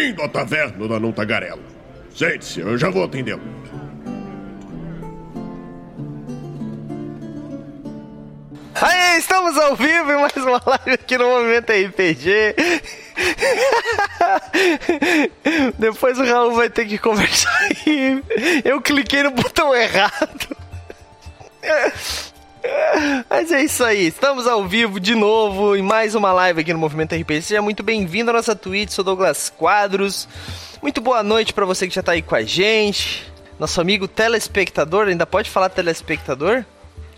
Bem-vindo à taverna da Não Tagarela. Sente-se, eu já vou atendê-lo. Aí, estamos ao vivo em mais uma live aqui no Movimento RPG. Depois o Raul vai ter que conversar. Eu cliquei no botão errado. Mas é isso aí, estamos ao vivo de novo em mais uma live aqui no Movimento RPG. Seja muito bem-vindo à nossa Twitch, sou Douglas Quadros. Muito boa noite para você que já tá aí com a gente. Nosso amigo telespectador, ainda pode falar telespectador?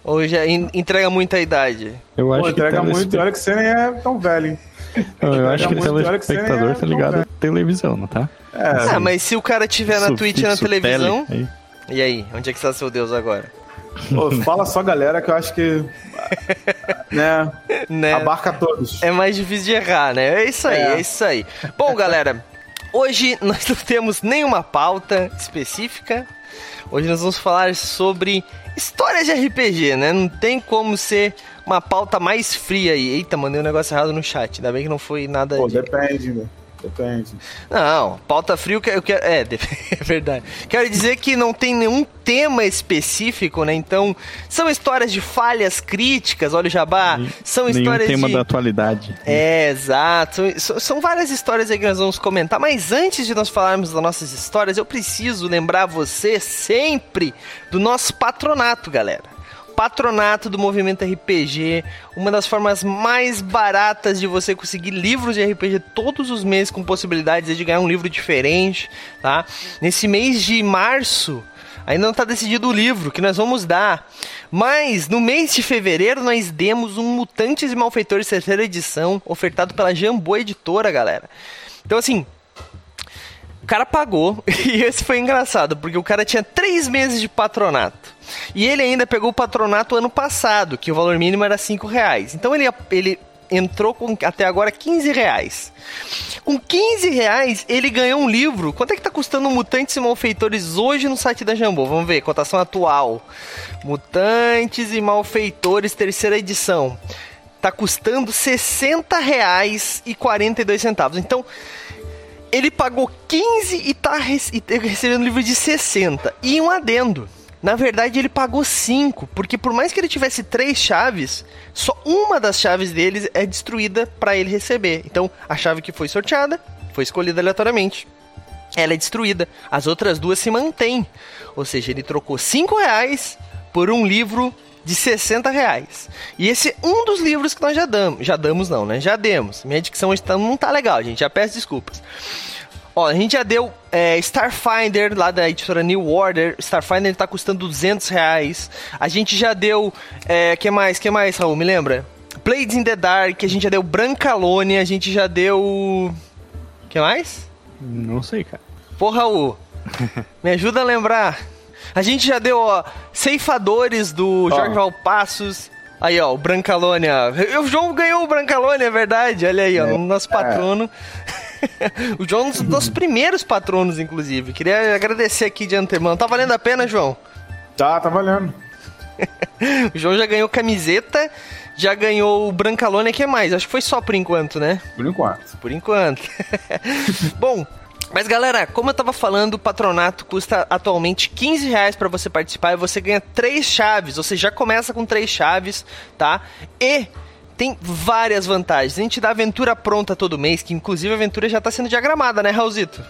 Ou já entrega muita idade? Eu acho Pô, que entrega telespe... muito, olha que você nem é tão velho, hein? Eu acho que telespectador é tá ligado à televisão, não tá? É, Ah, mas se o cara tiver na Twitch e na televisão. tele, aí. E aí, onde é que está seu Deus agora? Pô, fala só, galera, que eu acho que. Né? Né? Abarca todos. É mais difícil de errar, né? É isso aí, é, É. isso aí. Bom, galera, hoje nós não temos nenhuma pauta específica. Hoje nós vamos falar sobre histórias de RPG, né? Não tem como ser uma pauta mais fria aí. Eita, mandei um negócio errado no chat. Ainda bem que não foi nada Pô, de... depende, meu. Depende. Não, pauta frio que eu quero. É, é verdade. Quero dizer que não tem nenhum tema específico, né? Então, são histórias de falhas críticas, olha o jabá. São Nenhum histórias tema de. da atualidade. É, exato. São, são várias histórias aí que nós vamos comentar, mas antes de nós falarmos das nossas histórias, eu preciso lembrar você sempre do nosso patronato, galera. Patronato do Movimento RPG, uma das formas mais baratas de você conseguir livros de RPG todos os meses com possibilidades de ganhar um livro diferente, tá? Nesse mês de março, Ainda não está decidido o livro que nós vamos dar. Mas no mês de fevereiro nós demos um Mutantes e Malfeitores terceira edição, ofertado pela Jambô Editora, galera. Então assim, o cara pagou, e esse foi engraçado, porque o cara tinha três meses de patronato. E ele ainda pegou o patronato ano passado, que o valor mínimo era 5 reais. Então ele, ele entrou com até agora 15 reais. Com 15 reais, ele ganhou um livro. Quanto é que tá custando Mutantes e Malfeitores hoje no site da Jambô? Vamos ver, cotação atual. Mutantes e Malfeitores, terceira edição. Tá custando 60 reais e 42 centavos. Então, ele pagou 15 e tá rece- recebendo livro de 60. E um adendo. Na verdade, ele pagou 5, porque por mais que ele tivesse três chaves, só uma das chaves deles é destruída para ele receber. Então, a chave que foi sorteada foi escolhida aleatoriamente. Ela é destruída. As outras duas se mantêm. Ou seja, ele trocou 5 reais por um livro de 60 reais. E esse é um dos livros que nós já damos. Já damos não, né? Já demos. Minha dicção hoje tá- não tá legal, gente. Já peço desculpas. Ó, a gente já deu é, Starfinder, lá da editora New Order. Starfinder tá custando 200 reais. A gente já deu... É, que mais? que mais, Raul? Me lembra? Blades in the Dark. A gente já deu Brancalone. A gente já deu... que mais? Não sei, cara. Porra, Raul. Me ajuda a lembrar. A gente já deu, ó, Ceifadores do Jorge Valpassos. Aí, ó, o Brancalônia. O João ganhou o Brancalônia, é verdade. Olha aí, ó, o nosso patrono. o João é um dos nossos primeiros patronos, inclusive. Queria agradecer aqui de antemão. Tá valendo a pena, João? Tá, tá valendo. O João já ganhou camiseta, já ganhou o Brancalônia, que mais? Acho que foi só por enquanto, né? Por enquanto. por enquanto. Bom, mas galera, como eu tava falando, o patronato custa atualmente 15 reais pra você participar e você ganha três chaves. Você já começa com três chaves, tá? E tem várias vantagens. A gente dá aventura pronta todo mês, que inclusive a aventura já tá sendo diagramada, né, Raulzito?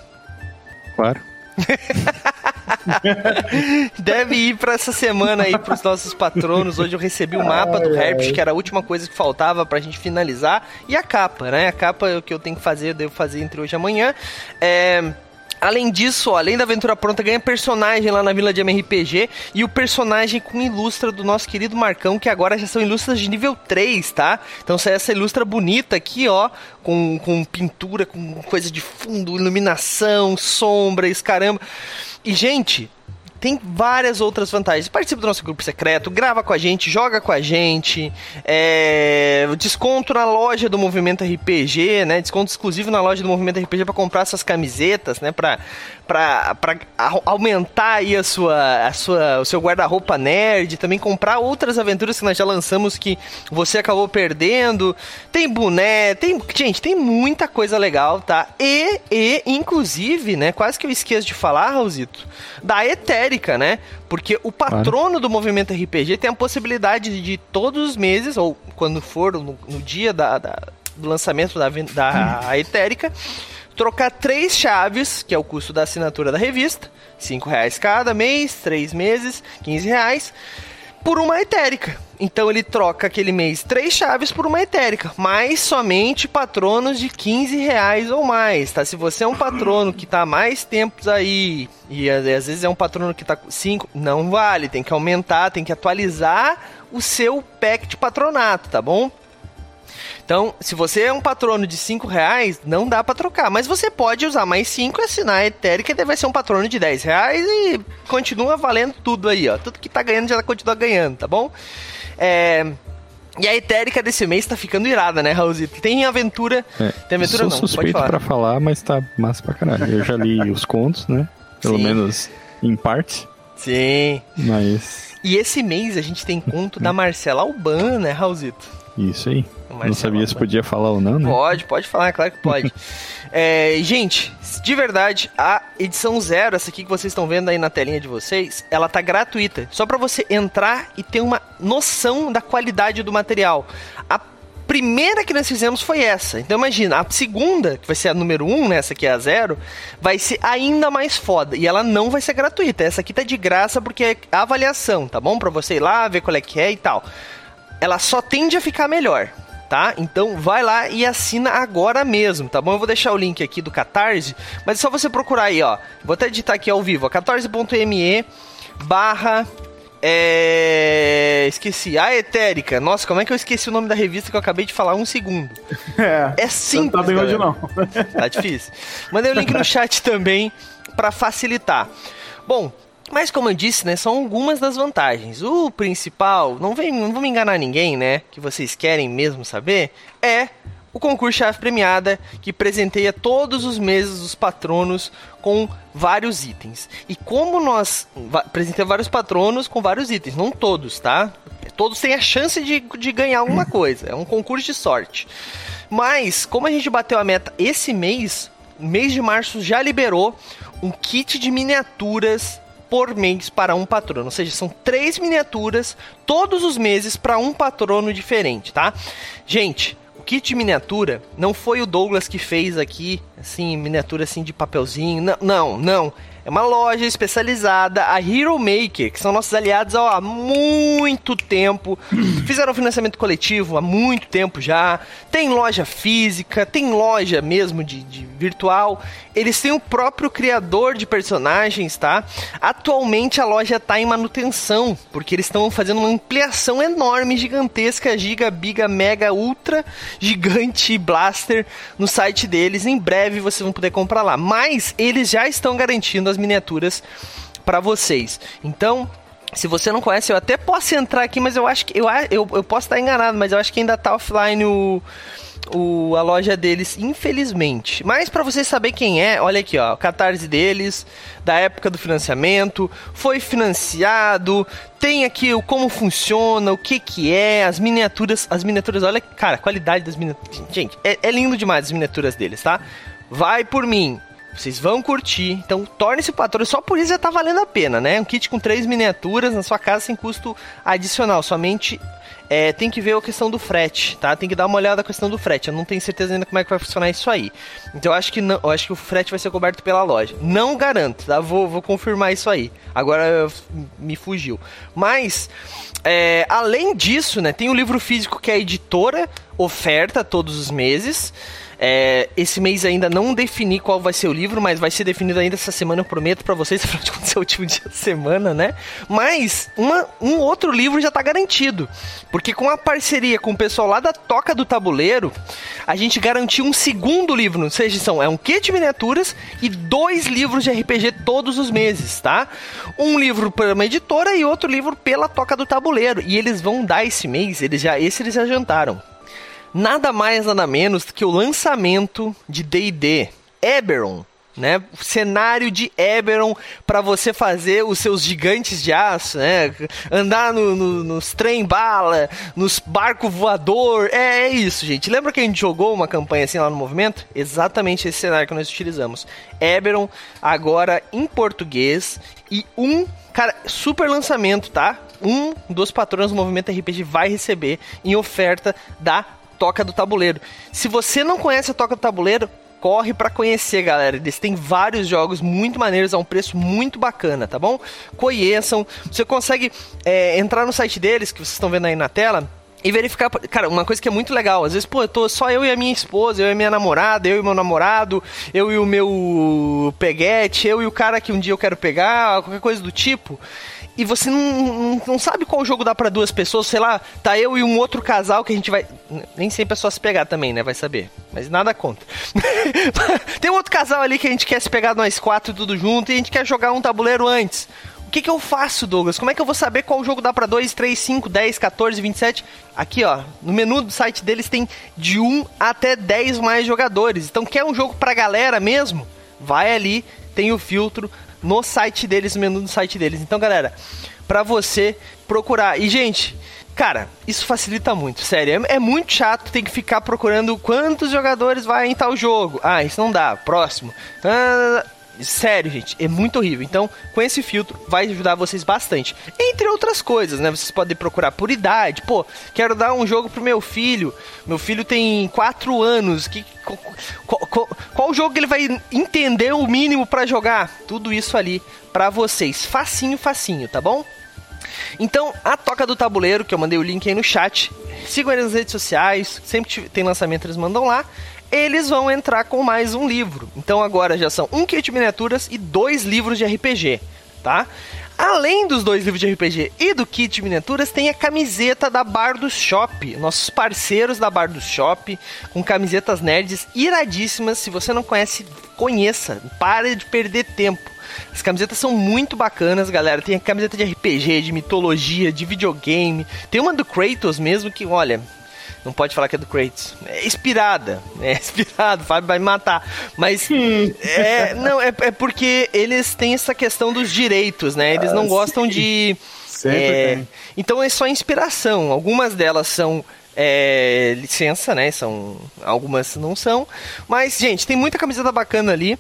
Claro. Deve ir pra essa semana aí pros nossos patronos. Hoje eu recebi o mapa do Herpes, que era a última coisa que faltava pra gente finalizar. E a capa, né? A capa é o que eu tenho que fazer, eu devo fazer entre hoje e amanhã. É. Além disso, ó, além da aventura pronta, ganha personagem lá na Vila de MRPG e o personagem com ilustra do nosso querido Marcão, que agora já são ilustras de nível 3, tá? Então essa ilustra bonita aqui, ó, com, com pintura, com coisa de fundo, iluminação, sombras, caramba. E, gente, tem várias outras vantagens. Participa do nosso grupo secreto, grava com a gente, joga com a gente, é, desconto na loja do Movimento RPG, né? Desconto exclusivo na loja do Movimento RPG para comprar essas camisetas, né? Pra, pra, pra aumentar aí a sua, a sua, o seu guarda-roupa nerd, também comprar outras aventuras que nós já lançamos que você acabou perdendo. Tem boné, tem. Gente, tem muita coisa legal, tá? E, e inclusive, né? Quase que eu esqueço de falar, Raulzito, da Né? Porque o patrono do movimento RPG tem a possibilidade de todos os meses, ou quando for no, no dia da, da, do lançamento da, da Etérica, trocar três chaves, que é o custo da assinatura da revista, cinco reais cada mês, três meses, 15 reais, por uma etérica. Então ele troca aquele mês três chaves por uma etérica, mas somente patronos de 15 reais ou mais, tá? Se você é um patrono que tá há mais tempos aí, e às vezes é um patrono que tá com 5, não vale, tem que aumentar, tem que atualizar o seu pack de patronato, tá bom? Então, se você é um patrono de 5 reais, não dá para trocar. Mas você pode usar mais 5 e assinar a Etérica, e vai ser um patrono de 10 reais e continua valendo tudo aí, ó. Tudo que tá ganhando já continua ganhando, tá bom? É... E a Etérica desse mês tá ficando irada, né, Raulzito? Tem aventura. É, tem aventura sou não, suspeito pode falar. pra falar, mas tá massa pra caralho. Eu já li os contos, né? Pelo Sim. menos em parte. Sim. Mas. E esse mês a gente tem conto da Marcela Alban, né, Raulzito? Isso aí. Não sabia se podia falar ou não, né? Pode, pode falar, é claro que pode. é, gente, de verdade, a edição zero, essa aqui que vocês estão vendo aí na telinha de vocês, ela tá gratuita. Só para você entrar e ter uma noção da qualidade do material. A primeira que nós fizemos foi essa. Então imagina, a segunda, que vai ser a número 1, um, né, essa aqui é a zero, vai ser ainda mais foda. E ela não vai ser gratuita. Essa aqui tá de graça porque é avaliação, tá bom? Pra você ir lá, ver qual é que é e tal. Ela só tende a ficar melhor tá? Então vai lá e assina agora mesmo, tá bom? Eu vou deixar o link aqui do Catarse, mas é só você procurar aí, ó. Vou até editar aqui ao vivo, catarse.me barra é... Esqueci. A Etérica. Nossa, como é que eu esqueci o nome da revista que eu acabei de falar um segundo? É. É simples. Não tá bem hoje, não. Tá difícil. Mandei o link no chat também para facilitar. Bom, mas como eu disse, né, são algumas das vantagens. O principal, não, vem, não vamos enganar ninguém, né, que vocês querem mesmo saber, é o concurso chave premiada que presenteia todos os meses os patronos com vários itens. E como nós presenteamos vários patronos com vários itens, não todos, tá? Todos têm a chance de, de ganhar alguma coisa. É um concurso de sorte. Mas, como a gente bateu a meta esse mês, mês de março já liberou um kit de miniaturas por mês para um patrono. Ou seja, são três miniaturas todos os meses para um patrono diferente, tá? Gente, o kit miniatura não foi o Douglas que fez aqui, assim, miniatura assim de papelzinho. Não, não, não. É uma loja especializada, a Hero Maker, que são nossos aliados há muito tempo. Fizeram financiamento coletivo há muito tempo já. Tem loja física, tem loja mesmo de, de virtual. Eles têm o próprio criador de personagens, tá? Atualmente a loja está em manutenção, porque eles estão fazendo uma ampliação enorme, gigantesca, giga, biga, mega, ultra, gigante blaster no site deles. Em breve vocês vão poder comprar lá. Mas eles já estão garantindo as miniaturas para vocês. Então, se você não conhece, eu até posso entrar aqui, mas eu acho que eu, eu, eu posso estar enganado, mas eu acho que ainda tá offline o o, a loja deles, infelizmente. Mas para você saber quem é, olha aqui, ó, o catarse deles, da época do financiamento, foi financiado, tem aqui o como funciona, o que que é, as miniaturas, as miniaturas, olha, cara, a qualidade das miniaturas. Gente, é, é lindo demais as miniaturas deles, tá? Vai por mim. Vocês vão curtir, então torne-se patrão. Só por isso já tá valendo a pena, né? Um kit com três miniaturas na sua casa sem custo adicional. Somente é, tem que ver a questão do frete, tá? Tem que dar uma olhada na questão do frete. Eu não tenho certeza ainda como é que vai funcionar isso aí. Então eu acho que não, eu acho que o frete vai ser coberto pela loja. Não garanto, tá? Vou, vou confirmar isso aí. Agora me fugiu. Mas é, além disso, né, tem o livro físico que a editora oferta todos os meses. É, esse mês ainda não defini qual vai ser o livro, mas vai ser definido ainda essa semana, eu prometo para vocês, afinal de contas é o último dia da semana, né? Mas uma, um outro livro já tá garantido, porque com a parceria com o pessoal lá da Toca do Tabuleiro, a gente garantiu um segundo livro, ou seja, são, é um kit de miniaturas e dois livros de RPG todos os meses, tá? Um livro pela uma editora e outro livro pela Toca do Tabuleiro, e eles vão dar esse mês, eles já, esse eles já jantaram nada mais nada menos que o lançamento de D&D Eberron, né? Cenário de Eberron para você fazer os seus gigantes de aço, né? Andar no, no, nos trem bala, nos barco voador, é, é, isso, gente. Lembra que a gente jogou uma campanha assim lá no movimento? Exatamente esse cenário que nós utilizamos. Eberron agora em português e um Cara, super lançamento, tá? Um dos patrões do Movimento RPG vai receber em oferta da Toca do Tabuleiro. Se você não conhece a Toca do Tabuleiro, corre para conhecer, galera. Eles têm vários jogos muito maneiros a um preço muito bacana, tá bom? Conheçam. Você consegue é, entrar no site deles, que vocês estão vendo aí na tela. E verificar, cara, uma coisa que é muito legal. Às vezes, pô, eu tô só eu e a minha esposa, eu e a minha namorada, eu e meu namorado, eu e o meu peguete, eu e o cara que um dia eu quero pegar, qualquer coisa do tipo e você não, não, não, sabe qual jogo dá para duas pessoas, sei lá, tá eu e um outro casal que a gente vai. Nem sempre é só se pegar também, né? Vai saber. Mas nada contra. Tem um outro casal ali que a gente quer se pegar nós quatro tudo junto e a gente quer jogar um tabuleiro antes. O que, que eu faço, Douglas? Como é que eu vou saber qual jogo dá para 2, 3, 5, 10, 14, 27? Aqui, ó, no menu do site deles tem de 1 até 10 mais jogadores. Então, quer um jogo pra galera mesmo? Vai ali, tem o filtro, no site deles, no menu do site deles. Então, galera, para você procurar. E, gente, cara, isso facilita muito, sério. É, é, muito chato ter que ficar procurando quantos jogadores vai em tal jogo. Ah, isso não dá. Próximo. Ah, Sério, gente, é muito horrível. Então, com esse filtro, vai ajudar vocês bastante. Entre outras coisas, né? Vocês podem procurar por idade. Pô, quero dar um jogo pro meu filho. Meu filho tem 4 anos. Que, qual, qual, qual, jogo que ele vai entender o mínimo para jogar? Tudo isso ali para vocês. Facinho, facinho, tá bom? Então, a Toca do Tabuleiro, que eu mandei o link aí no chat. Sigam eles nas redes sociais. Sempre tem lançamento, eles mandam lá eles vão entrar com mais um livro. Então agora já são um kit miniaturas e dois livros de RPG, tá? Além dos dois livros de RPG e do kit miniaturas, tem a camiseta da Bar do Shop. Nossos parceiros da Bar do Shop, com camisetas nerds iradíssimas. Se você não conhece, conheça. Pare de perder tempo. As camisetas são muito bacanas, galera. Tem a camiseta de RPG, de mitologia, de videogame. Tem uma do Kratos mesmo que, olha, não pode falar que é do Kratos. É inspirada. É inspirado, o Fábio vai me matar. Mas. é, não, é, é porque eles têm essa questão dos direitos, né? Eles não ah, gostam sim. de. Sempre é, tem. Então é só inspiração. Algumas delas são. É, licença, né? São algumas não são, mas gente tem muita camiseta bacana ali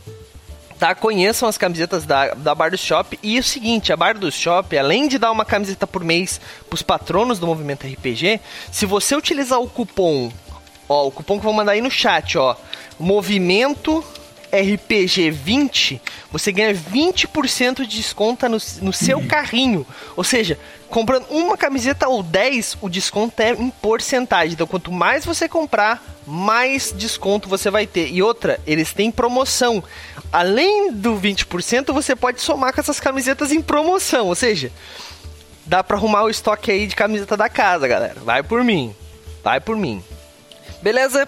tá? Conheçam as camisetas da, da Bar do Shop. E o seguinte, a Bar do Shop, além de dar uma camiseta por mês pros patronos do Movimento RPG, se você utilizar o cupom, ó, o cupom que eu vou mandar aí no chat, ó, Movimento RPG 20, você ganha 20% de desconto no, no seu carrinho. Ou seja, comprando uma camiseta ou 10, o desconto é em porcentagem. Então, quanto mais você comprar, mais desconto você vai ter. E outra, eles têm promoção. Além do 20%, você pode somar com essas camisetas em promoção. Ou seja, dá para arrumar o estoque aí de camiseta da casa, galera. Vai por mim. Vai por mim. Beleza?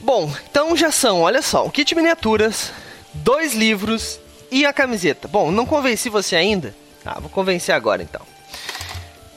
Bom, então já são, olha só, um kit miniaturas, dois livros e a camiseta. Bom, não convenci você ainda? Ah, vou convencer agora então.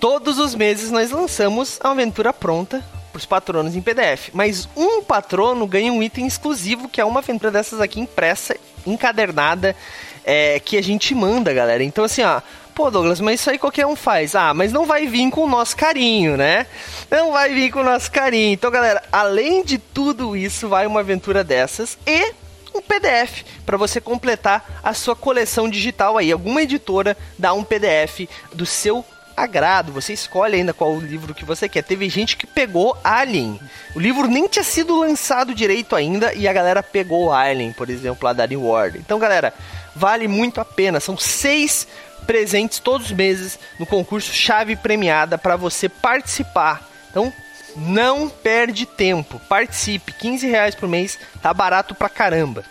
Todos os meses nós lançamos a aventura pronta para os patronos em PDF, mas um patrono ganha um item exclusivo que é uma aventura dessas aqui impressa, encadernada, é, que a gente manda, galera. Então assim, ó, Pô, Douglas, mas isso aí qualquer um faz. Ah, mas não vai vir com o nosso carinho, né? Não vai vir com o nosso carinho. Então, galera, além de tudo isso, vai uma aventura dessas e um PDF para você completar a sua coleção digital aí. Alguma editora dá um PDF do seu agrado. Você escolhe ainda qual livro que você quer. Teve gente que pegou Alien. O livro nem tinha sido lançado direito ainda e a galera pegou Alien, por exemplo, lá da New World. Então, galera, vale muito a pena. São seis presentes todos os meses no concurso Chave Premiada para você participar. Então, Não perde tempo. Participe. 15 reais por mês. Tá barato pra caramba.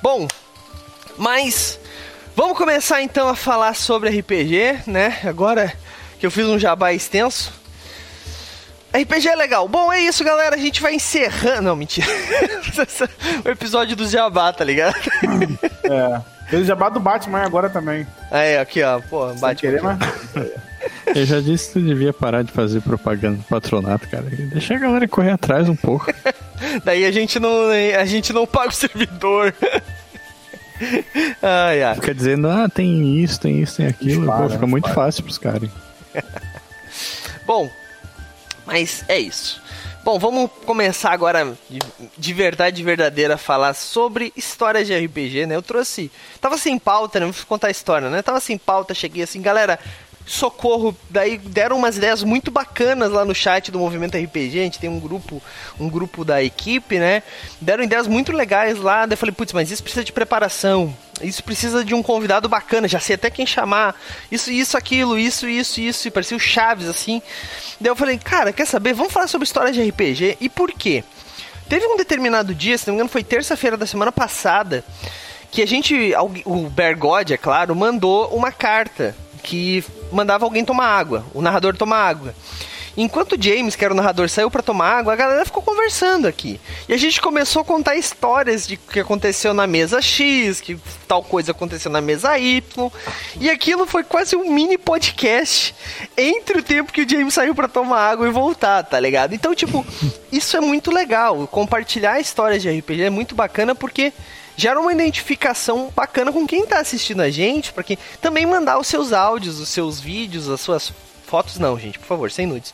Bom, mas vamos começar então a falar sobre RPG, né? Agora que eu fiz um jabá extenso. RPG é legal. Bom, é isso, galera. A gente vai encerrando. Não, mentira. o episódio do Jabá, tá ligado? É. Fez o jabá do Batman agora também. Aí, aqui, ó. Pô, Sem Batman. querer, mas... Eu já disse que tu devia parar de fazer propaganda do patronato, cara. Deixa a galera correr atrás um pouco. Daí a gente não, a gente não paga o servidor. ai, ai. Fica dizendo, ah, tem isso, tem isso, tem aquilo. Dispara, Pô, fica muito fácil pros caras. Bom, mas é isso. Bom, vamos começar agora de, de verdade verdadeira a falar sobre histórias de RPG, né? Eu trouxe. Tava sem pauta, né? Vou contar a história, né? Tava sem pauta, cheguei assim, galera. Socorro, daí deram umas ideias muito bacanas lá no chat do Movimento RPG. A gente tem um grupo, um grupo da equipe, né? Deram ideias muito legais lá. Daí eu falei, putz, mas isso precisa de preparação. Isso precisa de um convidado bacana, já sei até quem chamar. Isso, isso, aquilo, isso, isso, isso. E parecia o Chaves, assim. Daí eu falei, cara, quer saber? Vamos falar sobre história de RPG. E por quê? Teve um determinado dia, se não me engano, foi terça-feira da semana passada, que a gente, o Bergode, é claro, mandou uma carta que mandava alguém tomar água, o narrador tomar água. Enquanto James, que era o narrador, saiu pra tomar água, a galera ficou conversando aqui. E a gente começou a contar histórias de que aconteceu na mesa X, que tal coisa aconteceu na mesa Y. E aquilo foi quase um mini podcast entre o tempo que o James saiu pra tomar água e voltar, tá ligado? Então, tipo, isso é muito legal. Compartilhar histórias de RPG é muito bacana porque gera uma identificação bacana com quem tá assistindo a gente, para quem também mandar os seus áudios, os seus vídeos, as suas fotos não, gente, por favor, sem nudes.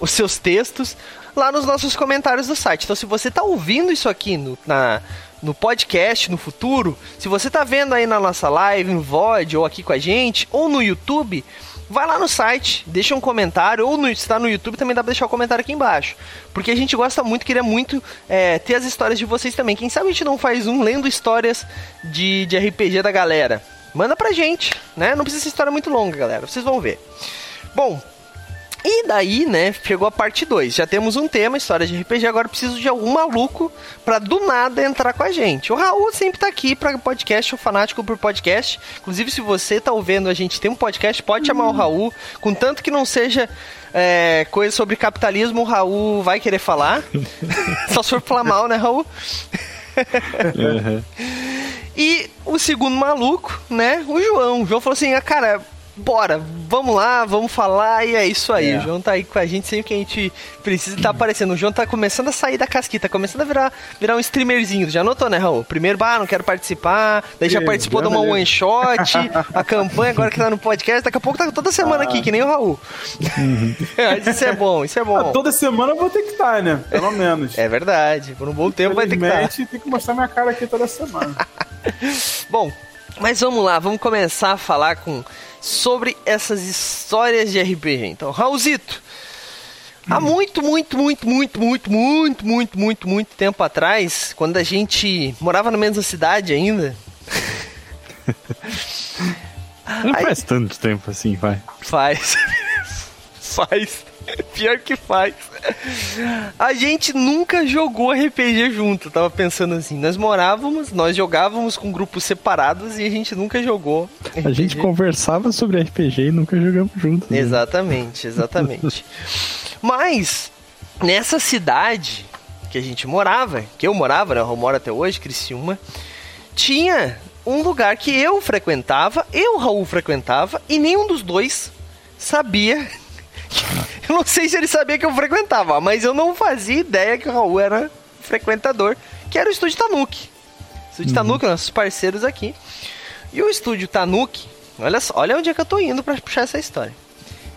Os seus textos lá nos nossos comentários do site. Então, se você tá ouvindo isso aqui no, na, no podcast no futuro, se você tá vendo aí na nossa live, no VOD, ou aqui com a gente, ou no YouTube, vai lá no site, deixa um comentário, ou no, se tá no YouTube também dá pra deixar o comentário aqui embaixo. Porque a gente gosta muito, queria muito é, ter as histórias de vocês também. Quem sabe a gente não faz um lendo histórias de, de RPG da galera. Manda pra gente, né? Não precisa ser história muito longa, galera. Vocês vão ver. Bom, e daí, né, chegou a parte 2. Já temos um tema, história de RPG, agora preciso de algum maluco pra do nada entrar com a gente. O Raul sempre tá aqui pra podcast, o fanático por podcast. Inclusive, se você tá ouvindo a gente tem um podcast, pode chamar o Raul. Contanto que não seja é, coisa sobre capitalismo, o Raul vai querer falar. Só se for falar mal, né, Raul? Uhum. E o segundo maluco, né? O João. O João falou assim: ah, cara, bora, vamos lá, vamos falar. E é isso aí. É. O João tá aí com a gente sempre que a gente precisa tá aparecendo. O João tá começando a sair da casquita, começando a virar, virar um streamerzinho. Já notou, né, Raul? Primeiro, bah, não quero participar. Daí já participou de uma one shot, a campanha, agora que tá no podcast. Daqui a pouco tá toda semana aqui, que nem o Raul. isso é bom, isso é Ah, bom. toda semana eu vou ter que estar, né? Pelo menos. É verdade. Por um bom tempo vai ter que estar. Infelizmente, tem que mostrar minha cara aqui toda semana. Bom, mas vamos lá, vamos começar a falar com sobre essas histórias de RPG. Então, Raulzito, há muito, muito, muito, muito, muito, muito, muito, muito, muito tempo atrás, quando a gente morava na mesma cidade ainda, Não faz tanto tempo assim, vai. faz, faz, pior que faz. A gente nunca jogou RPG junto, eu tava pensando assim, nós morávamos, nós jogávamos com grupos separados e a gente nunca jogou. A gente conversava sobre RPG e nunca jogamos juntos. né? Exatamente, exatamente. Mas, nessa cidade que a gente morava, que eu morava, né? Eu moro até hoje, Criciúma, tinha um lugar que eu frequentava, eu, Raul, frequentava, e nenhum dos dois sabia. Eu não sei se ele sabia que eu frequentava, mas eu não fazia ideia que o Raul era frequentador, que era o Estúdio Tanuki. Estúdio Tanuki, nossos parceiros aqui. E o Estúdio Tanuki, olha só, olha onde é que eu tô indo pra puxar essa história.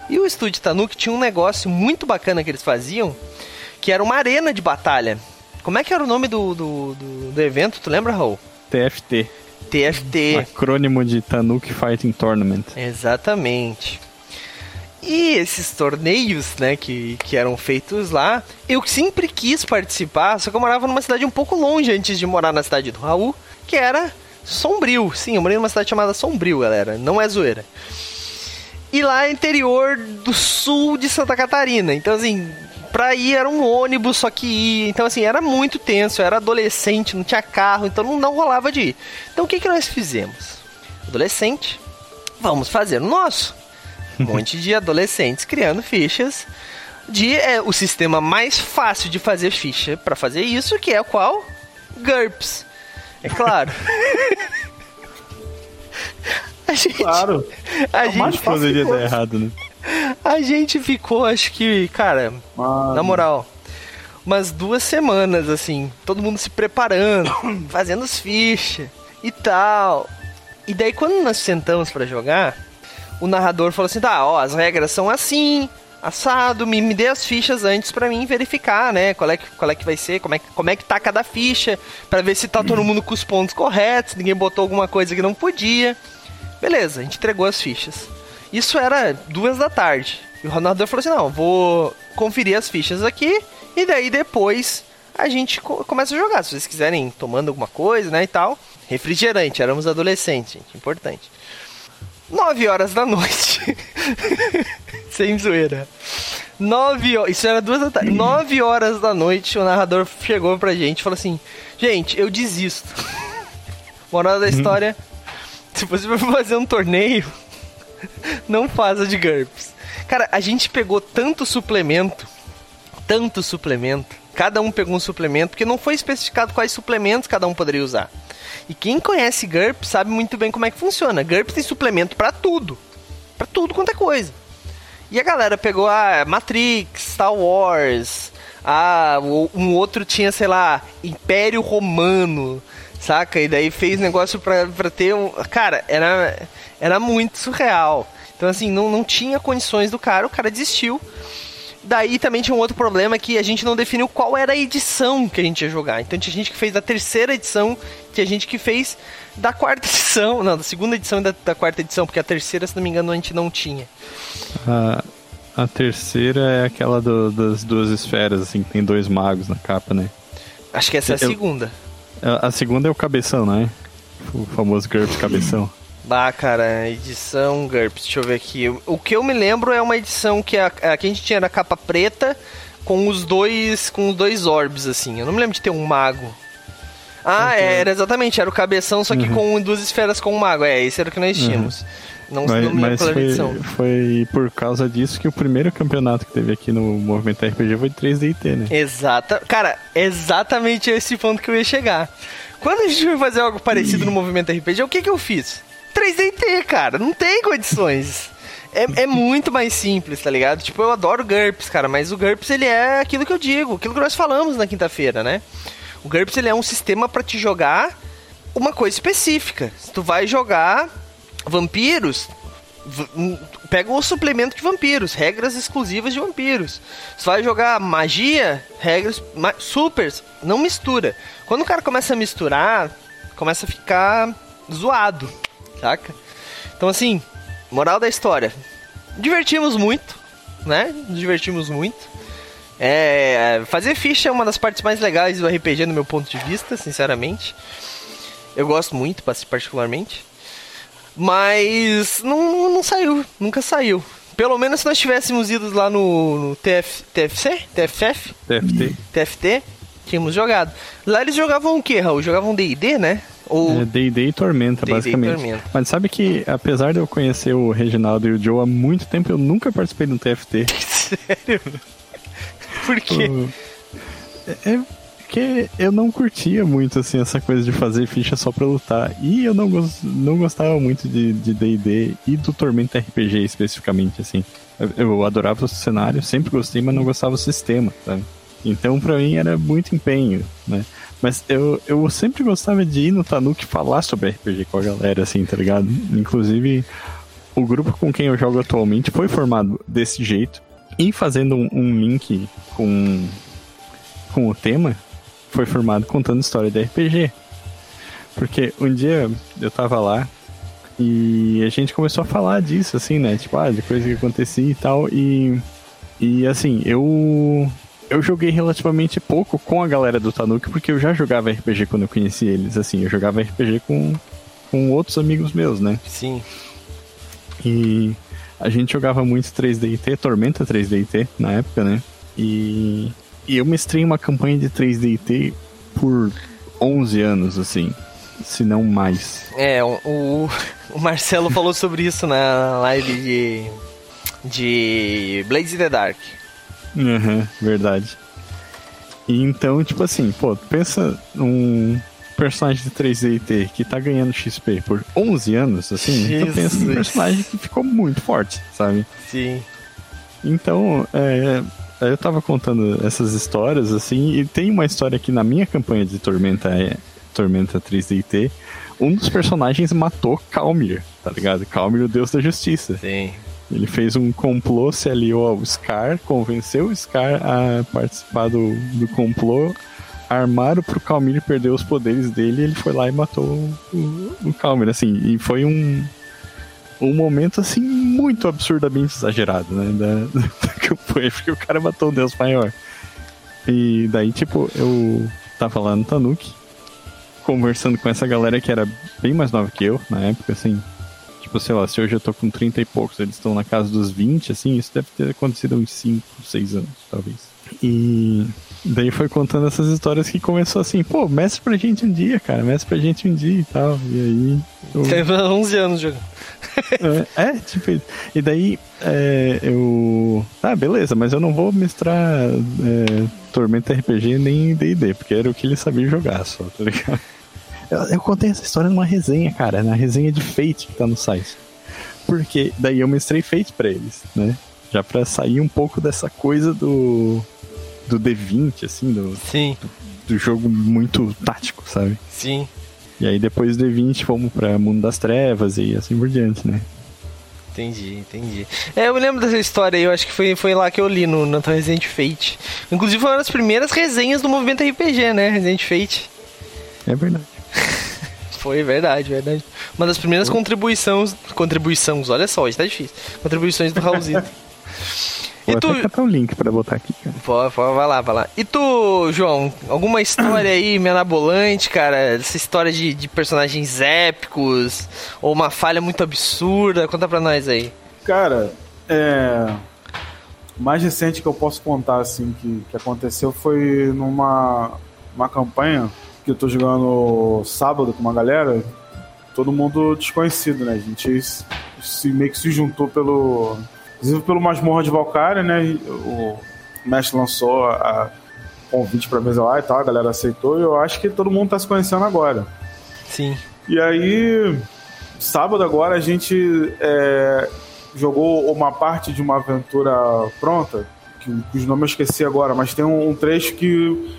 E o Estúdio Tanuki tinha um negócio muito bacana que eles faziam, que era uma arena de batalha. Como é que era o nome do, do, do, do evento? Tu lembra, Raul? TFT. TFT. Acrônimo de Tanuki Fighting Tournament. Exatamente. E esses torneios, né, que, que eram feitos lá, eu sempre quis participar, só que eu morava numa cidade um pouco longe antes de morar na cidade do Raul, que era Sombrio. Sim, eu morei numa cidade chamada Sombrio, galera, não é zoeira. E lá é interior do sul de Santa Catarina. Então, assim, pra ir era um ônibus só que ia. Então, assim, era muito tenso. Eu era adolescente, não tinha carro, então não, não rolava de ir. Então, o que, que nós fizemos? Adolescente, vamos fazer o nosso. Um monte de adolescentes criando fichas de é, o sistema mais fácil de fazer ficha para fazer isso, que é o qual? GURPS. É claro. a gente, claro. A é gente poderia dar errado, né? A gente ficou, acho que, cara, Mano. na moral, umas duas semanas, assim, todo mundo se preparando, fazendo as fichas e tal. E daí, quando nós sentamos para jogar, o narrador falou assim: tá, ó, as regras são assim, assado, me, me dê as fichas antes para mim verificar, né? Qual é, que, qual é que vai ser, como é, como é que tá cada ficha, para ver se tá todo mundo com os pontos corretos, ninguém botou alguma coisa que não podia. Beleza, a gente entregou as fichas. Isso era duas da tarde. E o Ronaldo falou assim: não, vou conferir as fichas aqui e daí depois a gente começa a jogar. Se vocês quiserem tomando alguma coisa, né, e tal. Refrigerante, éramos adolescentes, gente, importante. 9 horas da noite. Sem zoeira. 9 horas. Isso era duas da tarde. 9 horas da noite, o narrador chegou pra gente e falou assim: Gente, eu desisto. Moral da história: se você for fazer um torneio, não faça de GURPS. Cara, a gente pegou tanto suplemento, tanto suplemento. Cada um pegou um suplemento, porque não foi especificado quais suplementos cada um poderia usar. E quem conhece GURPS sabe muito bem como é que funciona. GURPS tem suplemento para tudo. para tudo quanto é coisa. E a galera pegou a ah, Matrix, Star Wars, ah, um outro tinha, sei lá, Império Romano, saca? E daí fez negócio pra, pra ter um. Cara, era, era muito surreal. Então, assim, não, não tinha condições do cara, o cara desistiu. Daí também tinha um outro problema que a gente não definiu qual era a edição que a gente ia jogar. Então tinha gente que fez da terceira edição, tinha gente que fez da quarta edição, não, da segunda edição e da, da quarta edição, porque a terceira, se não me engano, a gente não tinha. A, a terceira é aquela do, das duas esferas, assim, que tem dois magos na capa, né? Acho que essa é a Eu, segunda. A, a segunda é o cabeção, né? O famoso GURPS cabeção. Bah, cara, edição GURPS, deixa eu ver aqui. O que eu me lembro é uma edição que a, a que a gente tinha na capa preta com os dois com os dois orbs, assim. Eu não me lembro de ter um mago. Ah, okay. era exatamente, era o cabeção, só que uhum. com duas esferas com um mago. É, esse era o que nós uhum. tínhamos. Uhum. Não, mas, não mas foi, foi, por causa disso que o primeiro campeonato que teve aqui no Movimento RPG foi 3DT, né? Exata. Cara, exatamente esse ponto que eu ia chegar. Quando a gente foi fazer algo parecido no Movimento RPG, o que que eu fiz? 3DT, cara. Não tem condições. É, é, muito mais simples, tá ligado? Tipo, eu adoro GURPS, cara, mas o GURPS ele é aquilo que eu digo, aquilo que nós falamos na quinta-feira, né? O GURPS ele é um sistema para te jogar uma coisa específica. Se tu vai jogar vampiros, pega o suplemento de vampiros, regras exclusivas de vampiros. Se vai jogar magia, regras ma supers, não mistura. Quando o cara começa a misturar, começa a ficar zoado saca? Então, assim, moral da história: divertimos muito, né? Nos divertimos muito. É, fazer ficha é uma das partes mais legais do RPG, no meu ponto de vista, sinceramente. Eu gosto muito, particularmente. Mas não, não saiu, nunca saiu. Pelo menos se nós tivéssemos ido lá no, no TF, TFC? TFF? TFT. TFT, tínhamos jogado. Lá eles jogavam o que, Raul? Jogavam DD, né? Ou... É D&D e Tormenta, basicamente. Tormenta. Mas sabe que, apesar de eu conhecer o Reginaldo e o Joe há muito tempo, eu nunca participei de um TFT. Sério? Por quê? É, é porque eu não curtia muito, assim, essa coisa de fazer ficha só pra lutar. E eu não, não gostava muito de D&D e do Tormenta RPG, especificamente, assim. Eu, eu adorava o cenário, sempre gostei, mas não gostava do sistema, sabe? Então, pra mim, era muito empenho, né? Mas eu, eu sempre gostava de ir no Tanuki falar sobre RPG com a galera, assim, tá ligado? Inclusive, o grupo com quem eu jogo atualmente foi formado desse jeito. E fazendo um, um link com, com o tema, foi formado contando história de RPG. Porque um dia eu tava lá e a gente começou a falar disso, assim, né? Tipo, ah, de coisa que acontecia e tal. E, e assim, eu eu joguei relativamente pouco com a galera do Tanuki, porque eu já jogava RPG quando eu conheci eles, assim, eu jogava RPG com, com outros amigos meus, né? Sim. E a gente jogava muito 3DT, Tormenta 3DT na época, né? E, e eu mestrei uma campanha de 3DT por 11 anos, assim, se não mais. É, o, o Marcelo falou sobre isso na live de, de Blades in the Dark. Uhum, verdade. E então, tipo assim, pô, pensa um personagem de 3DT que tá ganhando XP por 11 anos, assim, Jesus. tu pensa num personagem que ficou muito forte, sabe? Sim. Então, é, eu tava contando essas histórias, assim, e tem uma história aqui na minha campanha de Tormenta, é, Tormenta 3DT, um dos personagens matou Calmir, tá ligado? Calmir, o deus da justiça. Sim. Ele fez um complô, se aliou ao Scar, convenceu o Scar a participar do, do complô, armaram pro Calmir perder os poderes dele e ele foi lá e matou o, o Calmir, assim, e foi um, um momento, assim, muito absurdamente exagerado, né, da, da campanha, porque o cara matou o Deus maior. E daí, tipo, eu tava lá no Tanuki, conversando com essa galera que era bem mais nova que eu, na época, assim, tipo, sei lá, se hoje eu tô com 30 e poucos, eles estão na casa dos 20, assim, isso deve ter acontecido há uns 5, 6 anos, talvez. E daí foi contando essas histórias que começou assim, pô, mestre pra gente um dia, cara, mestre pra gente um dia e tal. E aí. Eu... Teve 11 anos jogando. é, é, tipo, e daí é, eu. Ah, beleza, mas eu não vou mestrar é, Tormenta RPG nem DD, porque era o que ele sabia jogar só, tá ligado? Eu, eu, contei essa história numa resenha, cara, na resenha de Fate que tá no site. Porque daí eu mestrei Fate pra eles, né? Já pra sair um pouco dessa coisa do. do D20, assim, do. Sim. Do, do jogo muito tático, sabe? Sim. E aí depois do D20 fomos pra Mundo das Trevas e assim por diante, né? Entendi, entendi. É, eu me lembro dessa história aí, eu acho que foi, foi lá que eu li no, no Resident Fate. Inclusive foi uma das primeiras resenhas do movimento RPG, né? Resident Fate. É verdade. Foi verdade, verdade. Uma das primeiras contribuições. Contribuições, olha só, hoje tá difícil. Contribuições do Raulzito. Vou e tu... até um link pra botar aqui, cara. Pô, pô, vai lá, vai lá. E tu, João, alguma história aí menabolante, cara? Essa história de, de personagens épicos? Ou uma falha muito absurda? Conta pra nós aí. Cara, é. O mais recente que eu posso contar, assim, que, que aconteceu foi numa uma campanha que eu tô jogando sábado com uma galera, todo mundo desconhecido, né? A gente se, meio que se juntou pelo. Inclusive pelo Masmorra de Valkyria, né? O mestre lançou a convite pra mesa lá e tal, a galera aceitou, e eu acho que todo mundo tá se conhecendo agora. Sim. E aí, sábado agora a gente é, jogou uma parte de uma aventura pronta, que, os nomes eu esqueci agora, mas tem um, um trecho que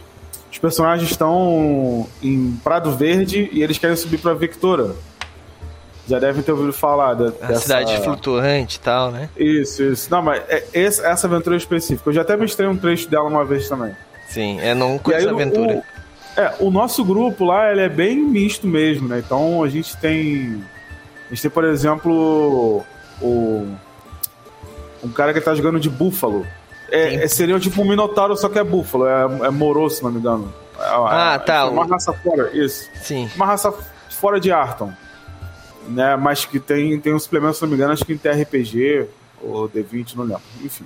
os personagens estão em Prado Verde e eles querem subir para Victoria. Já devem ter ouvido falar da, a dessa... cidade flutuante e tal, né? Isso, isso. Não, mas é, essa, essa aventura específica. Eu já até mostrei um trecho dela uma vez também. Sim, é não conheço a aventura. O, é, o nosso grupo lá, ele é bem misto mesmo, né? Então a gente tem... A gente tem, por exemplo, o... Um cara que tá jogando de búfalo. É, é, seria tipo um Minotauro, só que é búfalo. É, é moro, se não me engano. É, ah, é, tá. Uma raça fora, isso. Sim. Uma raça fora de Arton. Né, mas que tem, tem um suplemento, se não me engano, acho que em TRPG ou D20, não lembro. Enfim.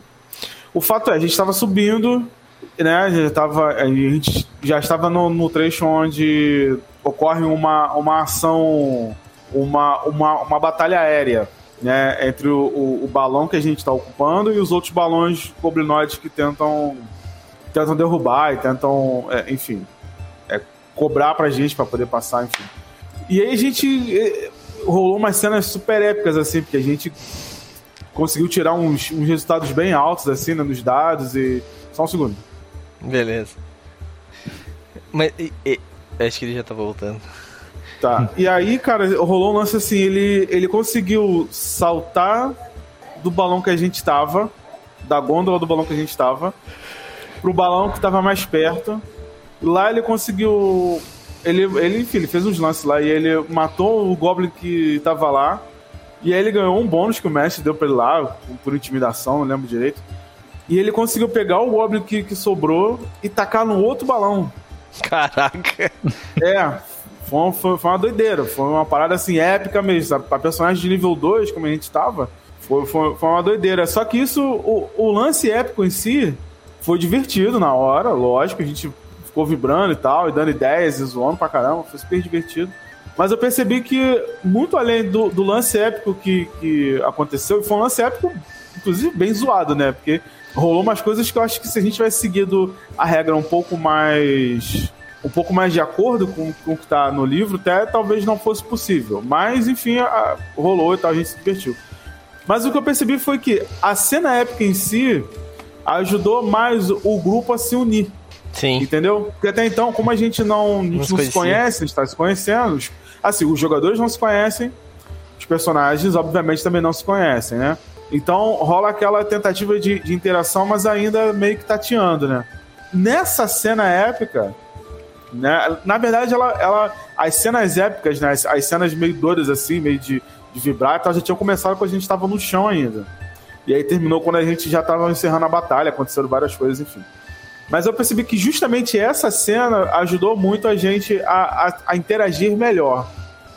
O fato é, a gente estava subindo, né? A gente, tava, a gente já estava no, no trecho onde ocorre uma, uma ação, uma, uma, uma batalha aérea né, entre o, o, o balão que a gente está ocupando e os outros balões goblinoides que tentam tentam derrubar e tentam, é, enfim, é, cobrar pra gente para poder passar, enfim. E aí a gente é, rolou umas cenas super épicas, assim, porque a gente conseguiu tirar uns, uns resultados bem altos, assim, né, nos dados e... Só um segundo. Beleza. Mas, e, e, acho que ele já tá voltando. Tá. E aí, cara, rolou um lance assim, ele, ele conseguiu saltar do balão que a gente tava, da gôndola do balão que a gente tava, pro balão que tava mais perto. Lá ele conseguiu. Ele, ele, enfim, ele fez uns lances lá e ele matou o Goblin que tava lá. E aí ele ganhou um bônus que o mestre deu pra ele lá, por intimidação, não lembro direito. E ele conseguiu pegar o Goblin que, que sobrou e tacar no outro balão. Caraca! É, foi, foi, foi, uma doideira, foi uma parada assim épica mesmo. Sabe? Pra personagem de nível 2, como a gente tava, foi, foi, foi uma doideira. Só que isso, o, o lance épico em si, foi divertido na hora, lógico, a gente ficou vibrando e tal, e dando ideias e zoando pra caramba, foi super divertido. Mas eu percebi que, muito além do, do lance épico que, que aconteceu, e foi um lance épico, inclusive, bem zoado, né? Porque rolou umas coisas que eu acho que se a gente tivesse seguido a regra um pouco mais. Um pouco mais de acordo com, com o que tá no livro, até talvez não fosse possível. Mas, enfim, a, rolou e tal, a gente se divertiu. Mas o que eu percebi foi que a cena épica em si ajudou mais o grupo a se unir. Sim. Entendeu? Porque até então, como a gente não, a gente não se conhece, a gente tá se conhecendo, assim, os jogadores não se conhecem, os personagens, obviamente, também não se conhecem, né? Então rola aquela tentativa de, de interação, mas ainda meio que tateando, né? Nessa cena épica, né? Na verdade, ela, ela, as cenas épicas, né? As, as cenas meio doidas, assim, meio de, de vibrar tal, já tinham começado quando a gente estava no chão ainda. E aí terminou quando a gente já estava encerrando a batalha, aconteceram várias coisas, enfim. Mas eu percebi que justamente essa cena ajudou muito a gente a, a, a interagir melhor.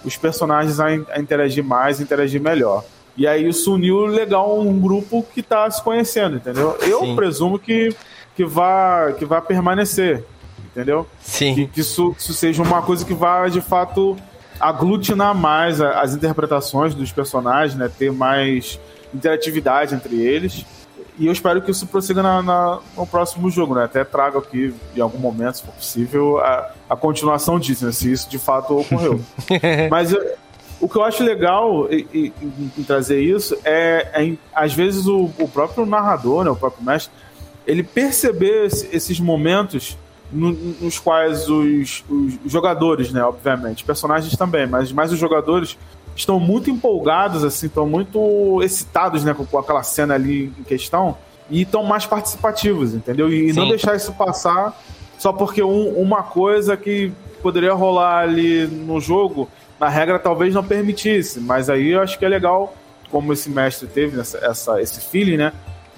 Os personagens a, a, interagir mais, interagir melhor. E aí isso uniu legal um grupo que tá se conhecendo, entendeu? Eu Sim. presumo que, que, vá, que vá permanecer, entendeu? Sim. Que, que isso, isso seja uma coisa que vá, de fato, aglutinar mais as interpretações dos personagens, né? Ter mais interatividade entre eles. E eu espero que isso prossiga na, na, no próximo jogo, né? Até trago aqui, em algum momento, se for possível, a, a continuação disso, né? Se isso de fato ocorreu. Mas eu, o que eu acho legal em, em, em trazer isso é, é às vezes, o, o, próprio narrador, né? O próprio mestre, ele perceber esses momentos no, nos quais os, os, jogadores, né? Obviamente, personagens também, mas mais os jogadores estão muito empolgados, assim, estão muito excitados, né, com, aquela cena ali em questão e estão mais participativos, entendeu? E Sim. não deixar isso passar só porque um, uma coisa que poderia rolar ali no jogo, na regra talvez não permitisse, mas aí eu acho que é legal, como esse mestre teve essa, essa esse feeling, né,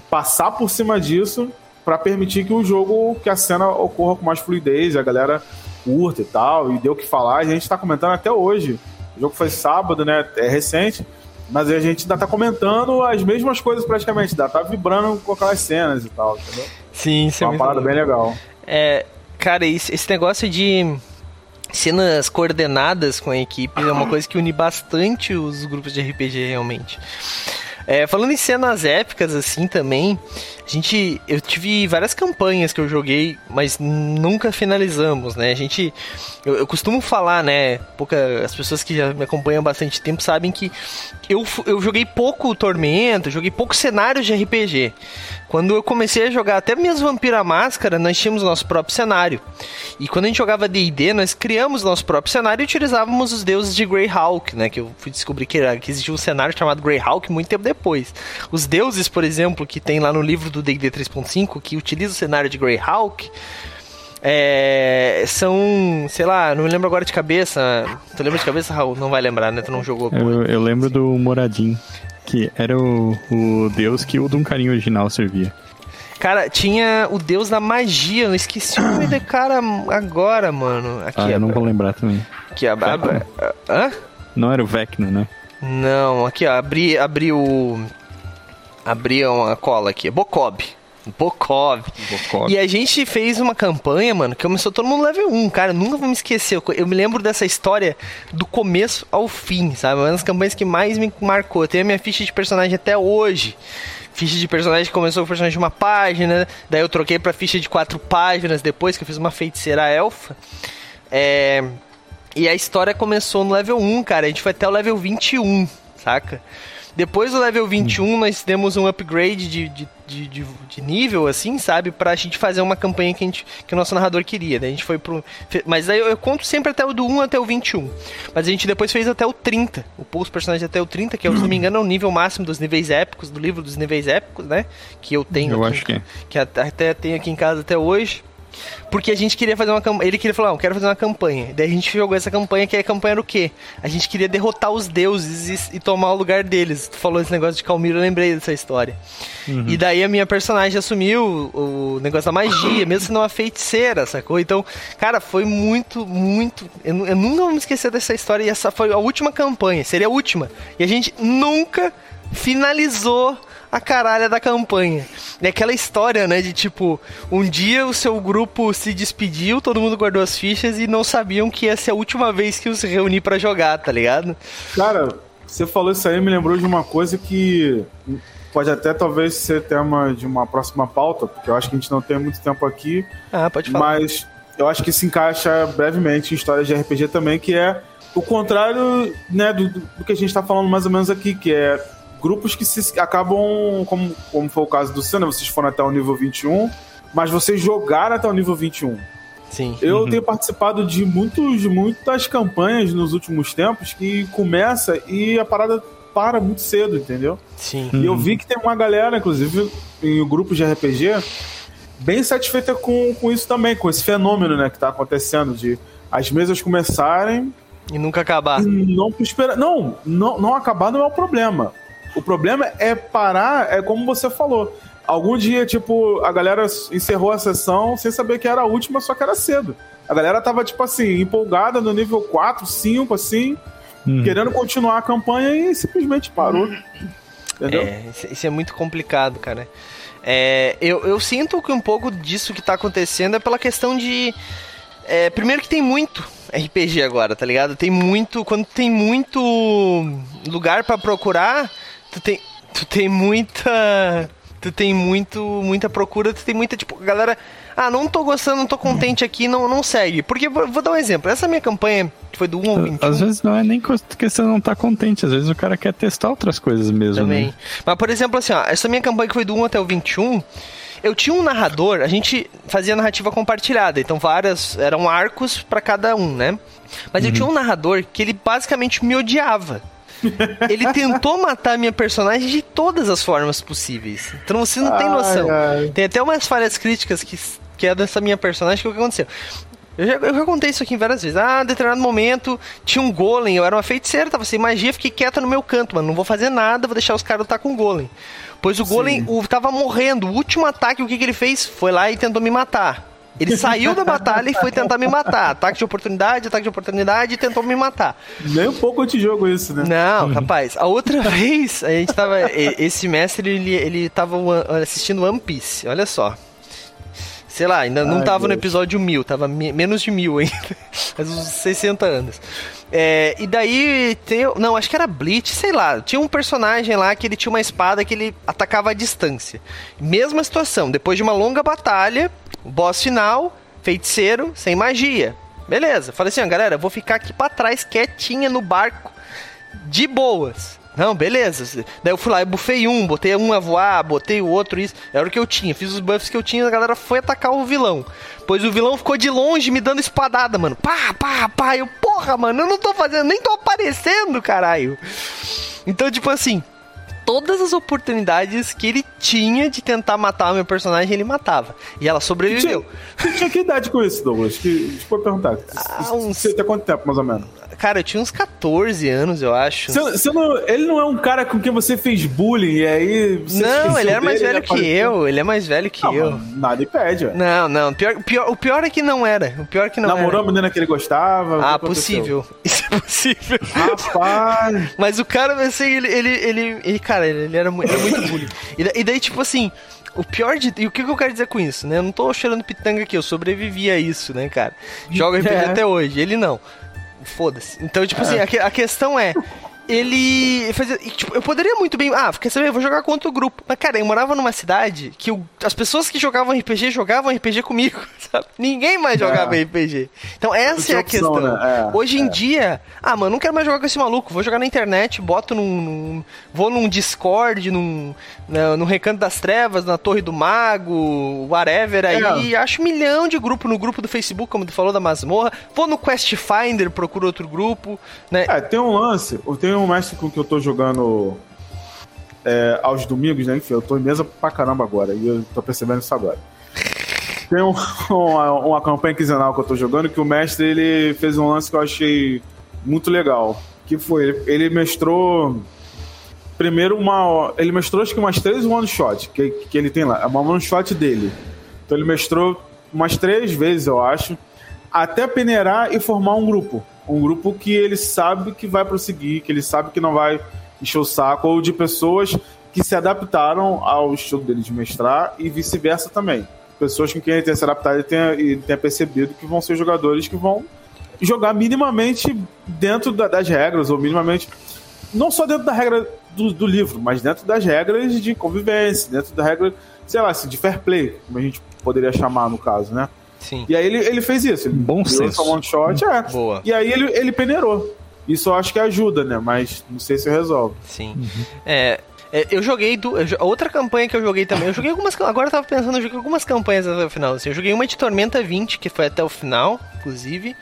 passar por cima disso para permitir que o jogo, que a cena ocorra com mais fluidez, a galera curta e tal, e deu o que falar, a gente tá comentando até hoje o jogo foi sábado, né? É recente. Mas a gente ainda tá comentando as mesmas coisas praticamente, ainda tá vibrando com aquelas cenas e tal, entendeu? Sim, isso é uma parada bem legal. É, cara, esse negócio de cenas coordenadas com a equipe é uma coisa que une bastante os grupos de RPG realmente. É, falando em cenas épicas assim também, a gente, eu tive várias campanhas que eu joguei, mas nunca finalizamos, né? A gente, eu, eu costumo falar, né? Pouca, as pessoas que já me acompanham há bastante tempo sabem que eu, eu joguei pouco Tormento, joguei pouco cenários de RPG. Quando eu comecei a jogar até mesmo Vampira Máscara, nós tínhamos nosso próprio cenário. E quando a gente jogava D&D, nós criamos nosso próprio cenário e utilizávamos os deuses de Greyhawk, né? Que eu fui descobrir que, era, que existia um cenário chamado Greyhawk muito tempo depois. Os deuses, por exemplo, que tem lá no livro do D&D 3.5, que utiliza o cenário de Greyhawk, é, são, sei lá, não me lembro agora de cabeça. Tu lembra de cabeça, Raul? Não vai lembrar, né? Tu não jogou. Eu, eu lembro do Moradin que era o, o deus que o Duncarinho original servia. Cara, tinha o deus da magia, eu esqueci o nome do cara agora, mano. Aqui, ah, eu não vou lembrar também. Aqui, a, a, Hã? Não era o Vecna, né? Não, aqui, ó, abri, abri o... Abri uma cola aqui, Bokob. Bokov. Bokov. E a gente fez uma campanha, mano, que começou todo mundo level 1, cara. nunca vou me esquecer. Eu me lembro dessa história do começo ao fim, sabe? Uma das campanhas que mais me marcou. Eu tenho a minha ficha de personagem até hoje. Ficha de personagem começou com personagem de uma página, daí eu troquei pra ficha de quatro páginas depois que eu fiz uma feiticeira elfa. É... E a história começou no level 1, cara. A gente foi até o level 21, saca? Depois do level 21, nós demos um upgrade de, de, de, de, de nível, assim, sabe? Pra gente fazer uma campanha que, a gente, que o nosso narrador queria. Daí a gente foi pro. Mas aí eu, eu, conto sempre até o do 1 até o 21. Mas a gente depois fez até o 30. O pulso personagem até o 30, que é, se não me engano, é o nível máximo dos níveis épicos, do livro dos níveis épicos, né? Que eu tenho. Eu aqui, acho que. Que até tenho aqui em casa até hoje. Porque a gente queria fazer uma campanha. Ele queria falar, não, quero fazer uma campanha. Daí a gente jogou essa campanha, que é a campanha era o quê? A gente queria derrotar os deuses e, e tomar o lugar deles. Tu falou esse negócio de Calmiro, eu lembrei dessa história. Uhum. E daí a minha personagem assumiu o, o negócio da magia, mesmo sendo uma feiticeira, sacou? Então, cara, foi muito, muito. Eu, eu nunca vou me esquecer dessa história. E essa foi a última campanha, seria a última. E a gente nunca finalizou a caralha da campanha. É aquela história, né, de tipo, um dia o seu grupo se despediu, todo mundo guardou as fichas e não sabiam que ia ser a última vez que os reunir para jogar, tá ligado? Cara, você falou isso aí, me lembrou de uma coisa que pode até talvez ser tema de uma próxima pauta, porque eu acho que a gente não tem muito tempo aqui. Ah, pode falar. Mas eu acho que se encaixa brevemente em histórias de RPG também, que é o contrário né, do, do que a gente está falando mais ou menos aqui, que é grupos que se acabam, como, como foi o caso do Senna, vocês foram até o nível 21, mas vocês jogaram até o nível 21. Sim. Eu uhum. tenho participado de muitos, muitas campanhas nos últimos tempos que começa e a parada para muito cedo, entendeu? Sim. E eu vi que tem uma galera, inclusive, em grupos de RPG, bem satisfeita com, com isso também, com esse fenômeno né, que está acontecendo de as mesas começarem e nunca acabar. E não esperar. Não, não, não acabar não é o problema. O problema é parar, é como você falou. Algum dia, tipo, a galera encerrou a sessão sem saber que era a última, só que era cedo. A galera tava, tipo assim, empolgada no nível 4, 5, assim, uhum. querendo continuar a campanha e simplesmente parou. Entendeu? É, isso é muito complicado, cara. É, eu, eu sinto que um pouco disso que tá acontecendo é pela questão de. É, primeiro que tem muito RPG agora, tá ligado? Tem muito. Quando tem muito lugar para procurar, tu tem. Tu tem muita. Tu tem muito, muita procura, tu tem muita, tipo, galera. Ah, não tô gostando, não tô contente aqui, não, não segue. Porque, vou, dar um exemplo. Essa minha campanha, que foi do 1 ao 21. Às vezes não é nem questão de não estar tá contente, às vezes o cara quer testar outras coisas mesmo. Também. Né? Mas, por exemplo, assim, ó, essa minha campanha que foi do 1 até o 21 eu tinha um narrador, a gente fazia narrativa compartilhada, então várias eram arcos para cada um, né? Mas uhum. eu tinha um narrador que ele basicamente me odiava. Ele tentou matar minha personagem de todas as formas possíveis. Então você não ai, tem noção. Ai. Tem até umas falhas críticas que, que é dessa minha personagem que o que aconteceu. Eu já, eu já contei isso aqui várias vezes. Ah, em determinado momento tinha um golem, eu era uma feiticeira, tava sem magia, fiquei quieta no meu canto, mano. Não vou fazer nada, vou deixar os caras lutar com o golem. Pois o Golem o, tava morrendo. O último ataque, o que, que ele fez? Foi lá e tentou me matar. Ele saiu da batalha e foi tentar me matar. Ataque de oportunidade, ataque de oportunidade e tentou me matar. Nem um pouco antijogo isso, né? Não, rapaz. A outra vez, a gente tava. Esse mestre, ele, ele tava assistindo One Piece. Olha só. Sei lá, ainda não Ai, tava Deus. no episódio mil, tava menos de mil ainda. Faz uns 60 anos. É, e daí tem. Não, acho que era Bleach, sei lá. Tinha um personagem lá que ele tinha uma espada que ele atacava à distância. Mesma situação, depois de uma longa batalha, boss final, feiticeiro, sem magia. Beleza, falei assim, ó, galera, vou ficar aqui para trás, quietinha no barco, de boas. Não, beleza. Daí eu fui lá e bufei um, botei um a voar, botei o outro, isso. Era o que eu tinha. Fiz os buffs que eu tinha, a galera foi atacar o vilão. Pois o vilão ficou de longe me dando espadada, mano. Pá, pá, pá. Eu, porra, mano, eu não tô fazendo, nem tô aparecendo, caralho. Então, tipo assim, todas as oportunidades que ele tinha de tentar matar o meu personagem, ele matava. E ela sobreviveu. Você tinha, tinha que idade com isso, Douglas? Que, deixa eu perguntar. Ah, uns... Você tem quanto tempo, mais ou menos? Cara, eu tinha uns 14 anos, eu acho. Você, você não, ele não é um cara com quem você fez bullying e aí. não, ele é mais velho que eu. Ele é mais velho que não, eu. Nada impede, ué. Não, não. Pior, pior, o pior é que não era. O pior é que não Namorou era. a menina que ele gostava? Ah, possível. Isso é possível. Rapaz. Mas o cara, assim, ele, ele, ele, ele cara, ele era, ele era muito bullying. E, e daí, tipo assim. O pior de. E o que, que eu quero dizer com isso, né? Eu não tô cheirando pitanga aqui, eu sobrevivi a isso, né, cara? Jogo RPG é. até hoje, ele não. Foda-se. Então, tipo assim, a, a questão é ele fazia. Tipo, eu poderia muito bem. Ah, quer saber? Eu vou jogar contra o grupo. Mas, cara, eu morava numa cidade que o, as pessoas que jogavam RPG jogavam RPG comigo, sabe? Ninguém mais jogava é. RPG. Então, essa é a opção, questão. Né? É, Hoje em é. dia, ah, mano, não quero mais jogar com esse maluco. Vou jogar na internet, boto num. num vou num Discord, num. Né, no Recanto das Trevas, na Torre do Mago, whatever aí. É. Acho um milhão de grupo no grupo do Facebook, como tu falou, da masmorra. Vou no Quest Finder, procuro outro grupo, né? É, tem um lance. Tem um mestre com que eu tô jogando é, aos domingos, né? Enfim, eu tô em mesa pra caramba agora, e eu tô percebendo isso agora. Tem um, uma, uma campanha quinzenal que eu tô jogando que o mestre ele fez um lance que eu achei muito legal. Que foi, ele mestrou primeiro uma. Ele mestrou acho que umas três one shot que, que ele tem lá. É uma one shot dele. Então ele mestrou umas três vezes, eu acho, até peneirar e formar um grupo um grupo que ele sabe que vai prosseguir, que ele sabe que não vai encher o saco, ou de pessoas que se adaptaram ao estilo dele de mestrar e vice-versa também. Pessoas com quem ele tenha se adaptado e tenha, e tenha percebido que vão ser jogadores que vão jogar minimamente dentro da, das regras, ou minimamente. Não só dentro da regra do, do, livro, mas dentro das regras de convivência, dentro da regra, sei lá, assim, de fair play, como a gente poderia chamar no caso, né? Sim. E aí ele, ele fez isso. Ele Bom senso. One shot, é. Boa. E aí ele, ele peneirou. Isso eu acho que ajuda, né? Mas não sei se resolve. Sim. É, é, eu joguei do, eu, outra campanha que eu joguei também. Eu joguei algumas. Agora eu tava pensando, eu joguei algumas campanhas até o final. Assim, eu joguei uma de Tormenta 20, que foi até o final, inclusive.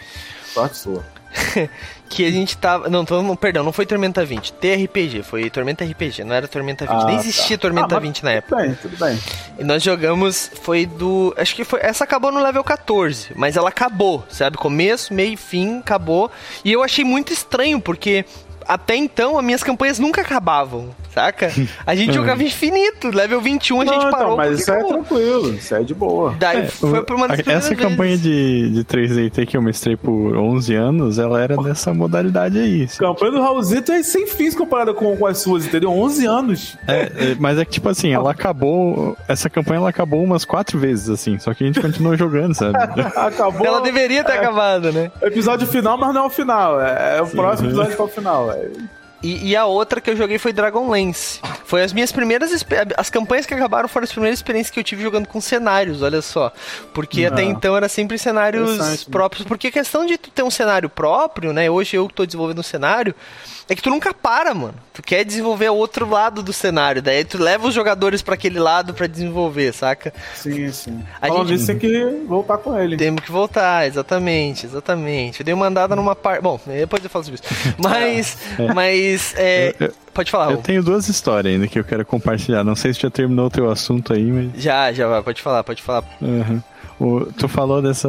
Sorte sua. que a gente tava. Não, tô, perdão, não foi Tormenta 20. TRPG, foi Tormenta RPG, não era Tormenta 20. Ah, Nem existia tá. Tormenta Ah, 20 na época. Tudo bem, tudo bem. E nós jogamos, foi do. Acho que foi. Essa acabou no level 14, mas ela acabou, sabe? Começo, meio, fim, acabou. E eu achei muito estranho, porque até então as minhas campanhas nunca acabavam, saca? A gente jogava infinito, level 21 a gente Não, parou. então, mas isso é acabou. tranquilo, isso é de boa. Daí É, foi por uma das Essa vezes. campanha de, de 3DT que eu mestrei por 11 anos, ela era nessa modalidade aí. A campanha do Raulzito é sem fins comparada com, com as suas, entendeu? 11 anos. É, é, mas é que, tipo assim, ela acabou. Essa campanha ela acabou umas quatro vezes, assim. Só que a gente continuou jogando, sabe? Acabou. Ela deveria ter é, acabado, né? Episódio final, mas não é o final. É, é o próximo episódio que é o final. E, e a outra que eu joguei foi Dragonlance. Foi as minhas primeiras. As campanhas que acabaram foram as primeiras experiências que eu tive jogando com cenários, olha só. Porque até Ah. então era sempre cenários próprios. Porque a questão de tu ter um cenário próprio, né? Hoje eu que tô desenvolvendo um cenário, é que tu nunca para, mano. Tu quer desenvolver o outro lado do cenário. Daí tu leva os jogadores pra aquele lado pra desenvolver, saca? Sim, sim. A Falando gente- isso, tem que voltar com ele. Temos que voltar, exatamente, exatamente. Eu dei uma andada numa parte. Bom, depois eu falo sobre isso. Mas. Mas. é, Eu- eu- Pode falar, Eu tenho duas histórias ainda que eu quero compartilhar. Não sei se já terminou o teu assunto aí, mas. Já, já vai, pode falar, pode falar. Aham. O- tu falou dessa.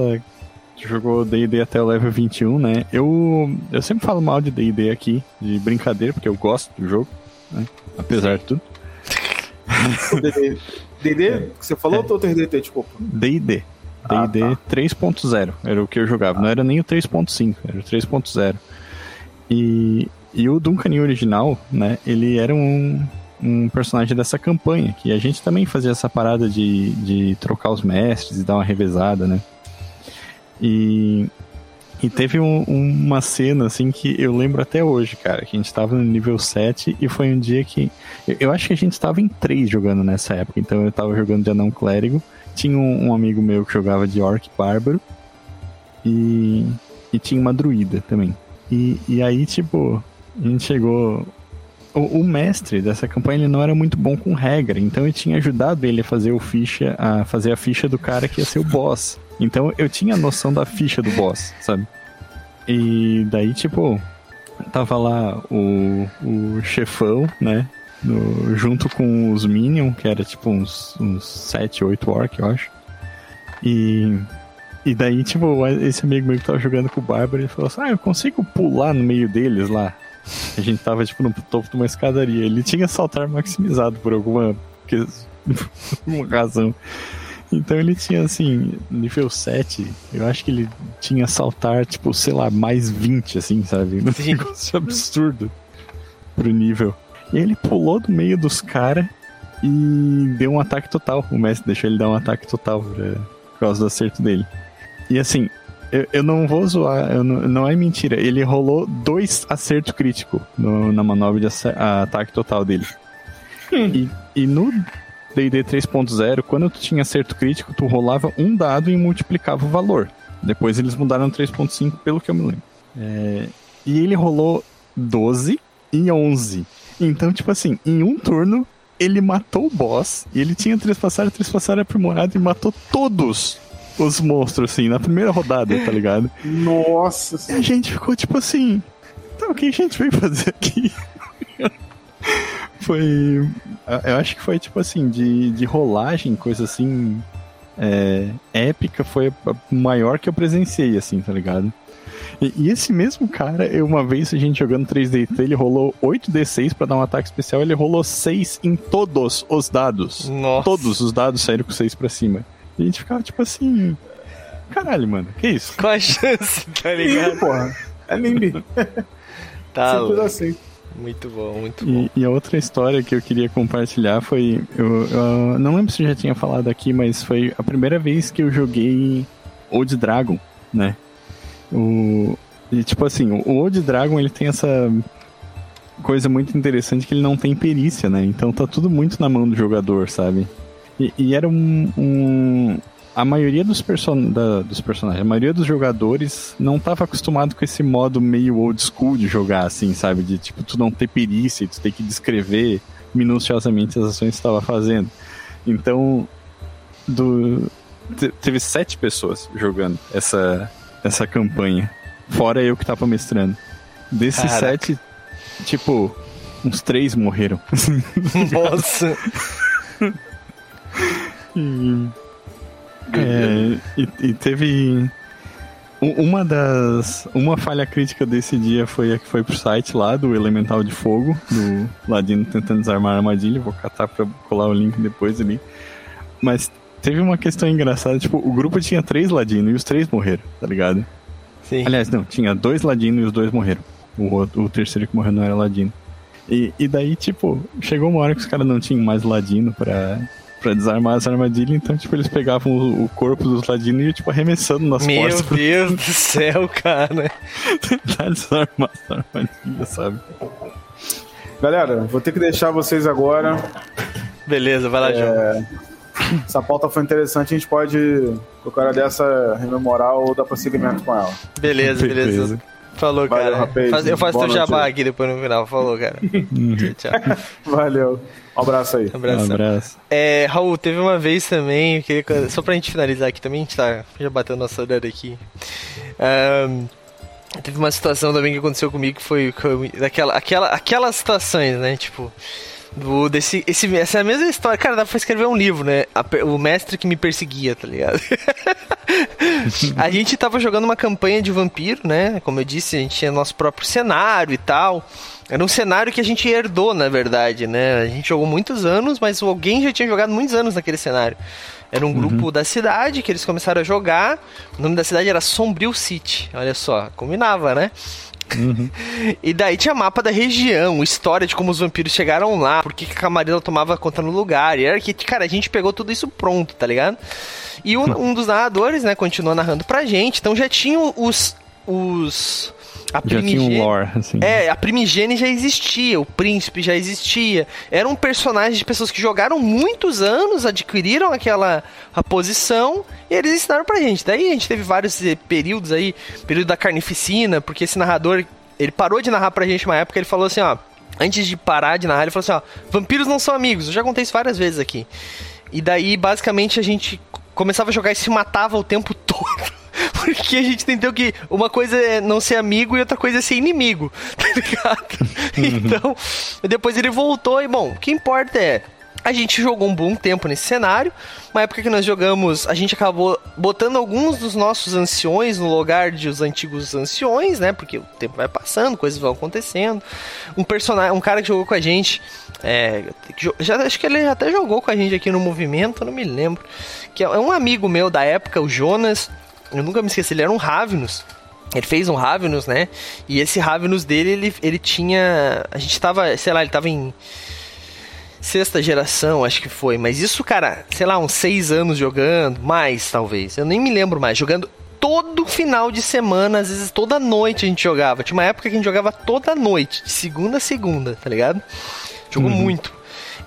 Tu jogou DD até o level 21, né? Eu, eu sempre falo mal de DD aqui, de brincadeira, porque eu gosto do jogo, né? Apesar de tudo. DD, que você falou ou outro DD, desculpa? DD. Ah, DD tá. 3.0 era o que eu jogava. Não era nem o 3.5, era o 3.0. E, e o Duncan original, né? Ele era um, um personagem dessa campanha, que a gente também fazia essa parada de, de trocar os mestres e dar uma revezada, né? E, e teve um- uma cena, assim, que eu lembro até hoje, cara, que a gente tava no nível 7 e foi um dia que. Eu, eu acho que a gente tava em 3 jogando nessa época, então eu tava jogando de anão clérigo. Tinha um, um amigo meu que jogava de orc bárbaro e, e tinha uma druida também. E, e aí, tipo, a gente chegou. O, o mestre dessa campanha ele não era muito bom com regra, então eu tinha ajudado ele a fazer o ficha, a fazer a ficha do cara que ia ser o boss. Então eu tinha noção da ficha do boss, sabe? E daí, tipo, tava lá o, o chefão, né? no- junto com os Minion, que era tipo uns, uns 7, 8 orc, eu acho. E, e daí, tipo, esse amigo meu que tava jogando com o Bárbaro, ele falou assim: Ah, eu consigo pular no meio deles lá. A gente tava, tipo, no topo de uma escadaria. Ele tinha saltar maximizado por alguma, alguma razão. Então ele tinha, assim, nível 7, eu acho que ele tinha saltar, tipo, sei lá, mais 20, assim, sabe? Um negócio absurdo pro nível. E ele pulou do meio dos caras e deu um ataque total. O mestre deixou ele dar um ataque total pra, por causa do acerto dele. E assim, eu, eu não vou zoar, eu não, não é mentira. Ele rolou dois acertos críticos no- na manobra de ace- a- ataque total dele. E, e no D&D 3.0, quando tu tinha acerto crítico, tu rolava um dado e multiplicava o valor. Depois eles mudaram 3.5, pelo que eu me lembro. É, e ele rolou 12 e 11. Então, tipo assim, em um turno, ele matou o boss. E ele tinha trespassar, trespassar aprimorado e matou todos os monstros, assim, na primeira rodada, tá ligado? Nossa E a gente ficou tipo assim. Então, o que a gente veio fazer aqui? foi. Eu acho que foi tipo assim, de, de rolagem, coisa assim. é, épica, foi a maior que eu presenciei, assim, tá ligado? E, e esse mesmo cara, eu, uma vez a gente jogando 3D, ele rolou 8d6 pra dar um ataque especial, ele rolou 6 em todos os dados. Nossa. Todos os dados saíram com 6 pra cima. E a gente ficava tipo assim. Caralho, mano, que isso? Qual a chance, tá ligado? porra. É Limbi. Tá, Simples assim. Muito bom, muito bom. E, e, a outra história que eu queria compartilhar foi. Eu, eu, não lembro se eu já tinha falado aqui, mas foi a primeira vez que eu joguei Old Dragon, né? O, e, tipo assim, o Old Dragon ele tem essa coisa muito interessante que ele não tem perícia, né? Então tá tudo muito na mão do jogador, sabe? E, e era um, um, a maioria dos, person da, dos personagens, a maioria dos jogadores não estava acostumado com esse modo meio old school de jogar, assim, sabe? De tipo, tu não ter perícia, tu ter que descrever minuciosamente as ações que estava fazendo. Então, do, teve sete pessoas jogando essa, essa campanha, fora eu que tava mestrando. Desses Caraca. sete, tipo, uns três morreram. Nossa! E, é, e, e, teve uma das uma falha crítica desse dia foi a que foi pro site lá do Elemental de Fogo do Ladino tentando desarmar a armadilha. Vou catar para colar o link depois ali. Mas teve uma questão engraçada tipo o grupo tinha três ladinos e os três morreram tá ligado? Sim. aliás não tinha dois ladinos e os dois morreram. O, outro, o terceiro que morreu não era ladino. E, e daí tipo chegou uma hora que os caras não tinham mais ladino para pra desarmar as armadilhas, então, tipo, eles pegavam o, o corpo dos ladinos e iam, tipo, arremessando nas Meu costas. Meu Deus do céu, cara. Tentar desarmar as armadilhas, sabe? Galera, vou ter que deixar vocês agora. Beleza, vai lá, é... João. Essa pauta foi interessante, a gente pode, qualquer dessa, rememorar ou dar prosseguimento com ela. Beleza, beleza. beleza. Falou, Valeu, cara. Rapaz, eu faço teu jabá aqui depois no final. Falou, cara. tchau, tchau. Valeu. Um abraço aí. Um abraço. Um abraço. É, Raul, teve uma vez também, que, só pra gente finalizar aqui também, a gente tá já batendo nossa horário aqui. Um, teve uma situação também que aconteceu comigo que foi, foi daquela, aquela, aquelas situações, né? Tipo, do, desse, esse, essa é a mesma história. Cara, dá pra escrever um livro, né? A, o mestre que me perseguia, tá ligado? a gente tava jogando uma campanha de vampiro, né? Como eu disse, a gente tinha nosso próprio cenário e tal. Era um cenário que a gente herdou, na verdade, né? A gente jogou muitos anos, mas alguém já tinha jogado muitos anos naquele cenário. Era um uhum. grupo da cidade que eles começaram a jogar. O nome da cidade era Sombrio City. Olha só, combinava, né? Uhum. e daí tinha mapa da região, história de como os vampiros chegaram lá, por que a Camarilla tomava conta no lugar. E era que, cara, a gente pegou tudo isso pronto, tá ligado? E um, um dos narradores, né, continuou narrando pra gente. Então já tinha os. Os a já tinha um lore, assim. É, a primigênia já existia, o príncipe já existia. Era um personagem de pessoas que jogaram muitos anos, adquiriram aquela a posição e eles ensinaram pra gente. Daí a gente teve vários eh, períodos aí, período da carnificina, porque esse narrador, ele parou de narrar pra gente uma época, ele falou assim, ó, antes de parar de narrar, ele falou assim, ó, vampiros não são amigos. Eu já contei isso várias vezes aqui. E daí, basicamente, a gente começava a jogar e se matava o tempo todo. Porque a gente entendeu que uma coisa é não ser amigo e outra coisa é ser inimigo, tá ligado? Então, depois ele voltou e, bom, o que importa é. A gente jogou um bom tempo nesse cenário. Uma época que nós jogamos, a gente acabou botando alguns dos nossos anciões no lugar de os antigos anciões, né? Porque o tempo vai passando, coisas vão acontecendo. Um personagem, um cara que jogou com a gente, é, já, acho que ele até jogou com a gente aqui no movimento, não me lembro. Que é um amigo meu da época, o Jonas eu nunca me esqueci, ele era um Ravenous. Ele fez um Ravenous, né? E esse Ravenous dele, ele, ele tinha. A gente tava, sei lá, ele tava em sexta geração, acho que foi. Mas isso, cara, sei lá, uns seis anos jogando, mais talvez. Eu nem me lembro mais. Jogando todo final de semana, às vezes toda noite a gente jogava. Tinha uma época que a gente jogava toda noite, de segunda a segunda, tá ligado? Jogou uhum. muito.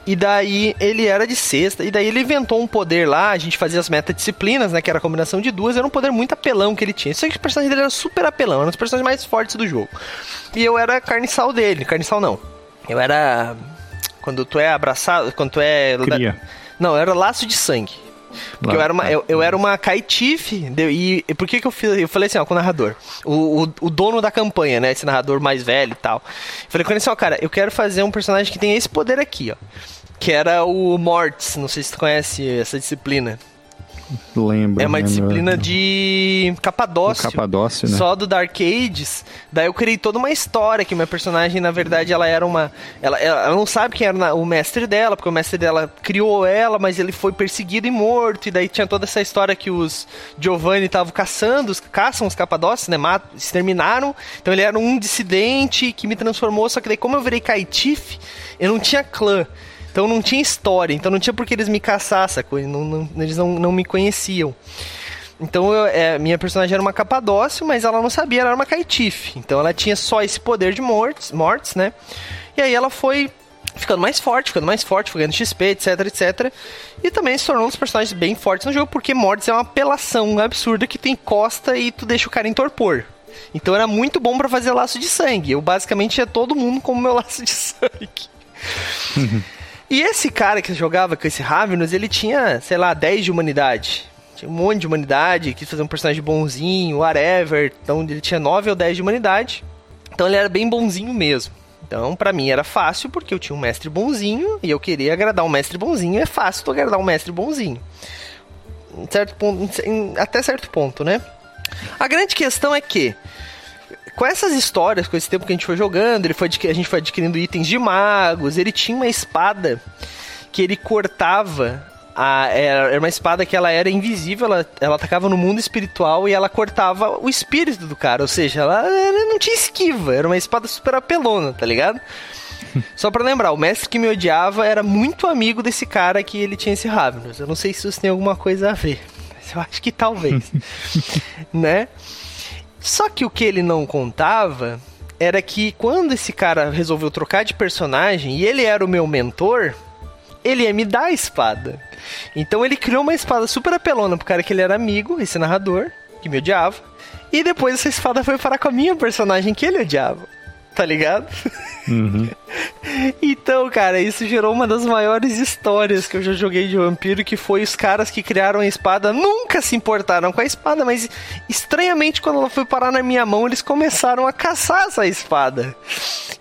E daí ele era de sexta. E daí ele inventou um poder lá. A gente fazia as metadisciplinas, né? Que era a combinação de duas. Era um poder muito apelão que ele tinha. Só que o personagem dele era super apelão. Era um dos personagens mais fortes do jogo. E eu era carniçal dele. Carniçal não. Eu era. Quando tu é abraçado. Quando tu é. Cria. Não, eu era laço de sangue. Porque eu era uma, eu, eu, era uma caitife, e, e por que que eu fiz? Eu falei assim, ó, com o narrador, o, o, o, dono da campanha, né, esse narrador mais velho e tal. Eu falei com ele assim, ó, cara, eu quero fazer um personagem que tenha esse poder aqui, ó. Que era o Mortis, não sei se tu conhece essa disciplina. Lembra. É uma lembra. disciplina de Capadócio. Capadócio, né? Só do Dark Ages. Daí eu criei toda uma história que minha personagem, na verdade, ela era uma. Ela, ela não sabe quem era o mestre dela, porque o mestre dela criou ela, mas ele foi perseguido e morto. E daí tinha toda essa história que os Giovanni estavam caçando, os, caçam os Capadócios, né? Matam, exterminaram. Então ele era um dissidente que me transformou. Só que daí, como eu virei Kaitif, eu não tinha clã. Então não tinha história, então não tinha por que eles me caçar? Não, não, eles não, não me conheciam. Então eu, é, minha personagem era uma capadócio, mas ela não sabia, ela era uma caitife. Então ela tinha só esse poder de mortes, mortes, né? E aí ela foi ficando mais forte, ficando mais forte, foi ganhando XP, etc, etc. E também se tornou um dos personagens bem fortes no jogo, porque mortes é uma apelação absurda que tu encosta e tu deixa o cara em torpor. Então era muito bom para fazer laço de sangue. Eu basicamente ia todo mundo como meu laço de sangue. E esse cara que jogava com esse Ravenous, ele tinha, sei lá, 10 de humanidade. Tinha um monte de humanidade, quis fazer um personagem bonzinho, whatever. Então ele tinha 9 ou 10 de humanidade. Então ele era bem bonzinho mesmo. Então, pra mim era fácil, porque eu tinha um mestre bonzinho e eu queria agradar um mestre bonzinho. É fácil tu agradar um mestre bonzinho. Em certo ponto, em- até certo ponto, né? A grande questão é que com essas histórias, com esse tempo que a gente foi jogando, ele foi a gente foi adquirindo itens de magos, ele tinha uma espada que ele cortava. A, era uma espada que ela era invisível, ela, ela atacava no mundo espiritual e ela cortava o espírito do cara. Ou seja, ela, ela não tinha esquiva, era uma espada super apelona, tá ligado? Só pra lembrar, o mestre que me odiava era muito amigo desse cara que ele tinha esse Ravenous. Eu não sei se isso tem alguma coisa a ver, mas eu acho que talvez. né? Só que o que ele não contava era que quando esse cara resolveu trocar de personagem e ele era o meu mentor, ele ia me dar a espada. Então ele criou uma espada super apelona pro cara que ele era amigo, esse narrador, que me odiava. E depois essa espada foi parar com a minha personagem que ele odiava. Tá ligado? Então, cara, isso gerou uma das maiores histórias que eu já joguei de vampiro, que foi os caras que criaram a espada nunca se importaram com a espada, mas estranhamente quando ela foi parar na minha mão, eles começaram a caçar essa espada.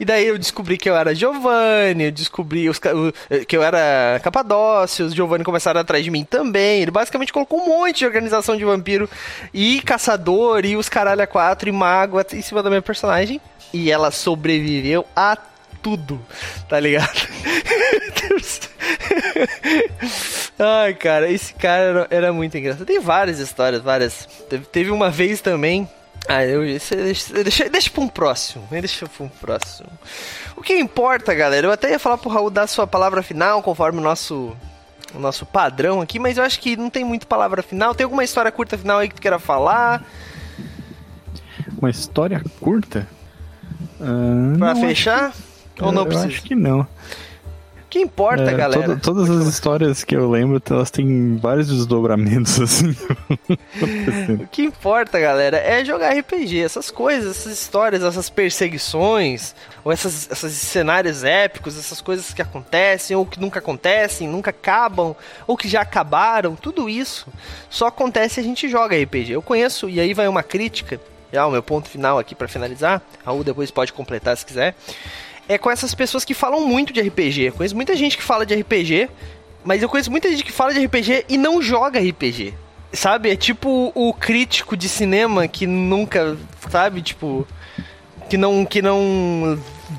E daí eu descobri que eu era Giovanni, eu descobri os o- que eu era Capadócio, os Giovanni começaram atrás de mim também. Ele basicamente colocou um monte de organização de vampiro e caçador e os caralho a quatro e mago em cima da minha personagem. E ela sobreviveu a tudo, tá ligado? Ai, cara, esse cara era, era muito engraçado. Tem várias histórias, várias. Teve, teve uma vez também. Ah, eu, deixa, deixa, deixa pra um próximo. Deixa pra um próximo. O que importa, galera? Eu até ia falar pro Raul dar sua palavra final, conforme o nosso, o nosso padrão aqui, mas eu acho que não tem muito palavra final. Tem alguma história curta final aí que tu queira falar? Uma história curta? Ah, Pra não, fechar? Ou não eu precisa? acho que não. O que importa, É, galera? toda- todas as histórias que eu lembro, elas têm vários desdobramentos, assim. O que importa, galera, é jogar RPG. Essas coisas, essas histórias, essas perseguições, ou essas, esses cenários épicos, essas coisas que acontecem, ou que nunca acontecem, nunca acabam, ou que já acabaram, tudo isso só acontece se a gente joga RPG. Eu conheço, e aí vai uma crítica, já o meu ponto final aqui pra finalizar. Raul depois pode completar se quiser. É com essas pessoas que falam muito de RPG. Eu conheço muita gente que fala de RPG, mas eu conheço muita gente que fala de RPG e não joga RPG. Sabe? É tipo o crítico de cinema que nunca, sabe? Tipo. Que não. Que não.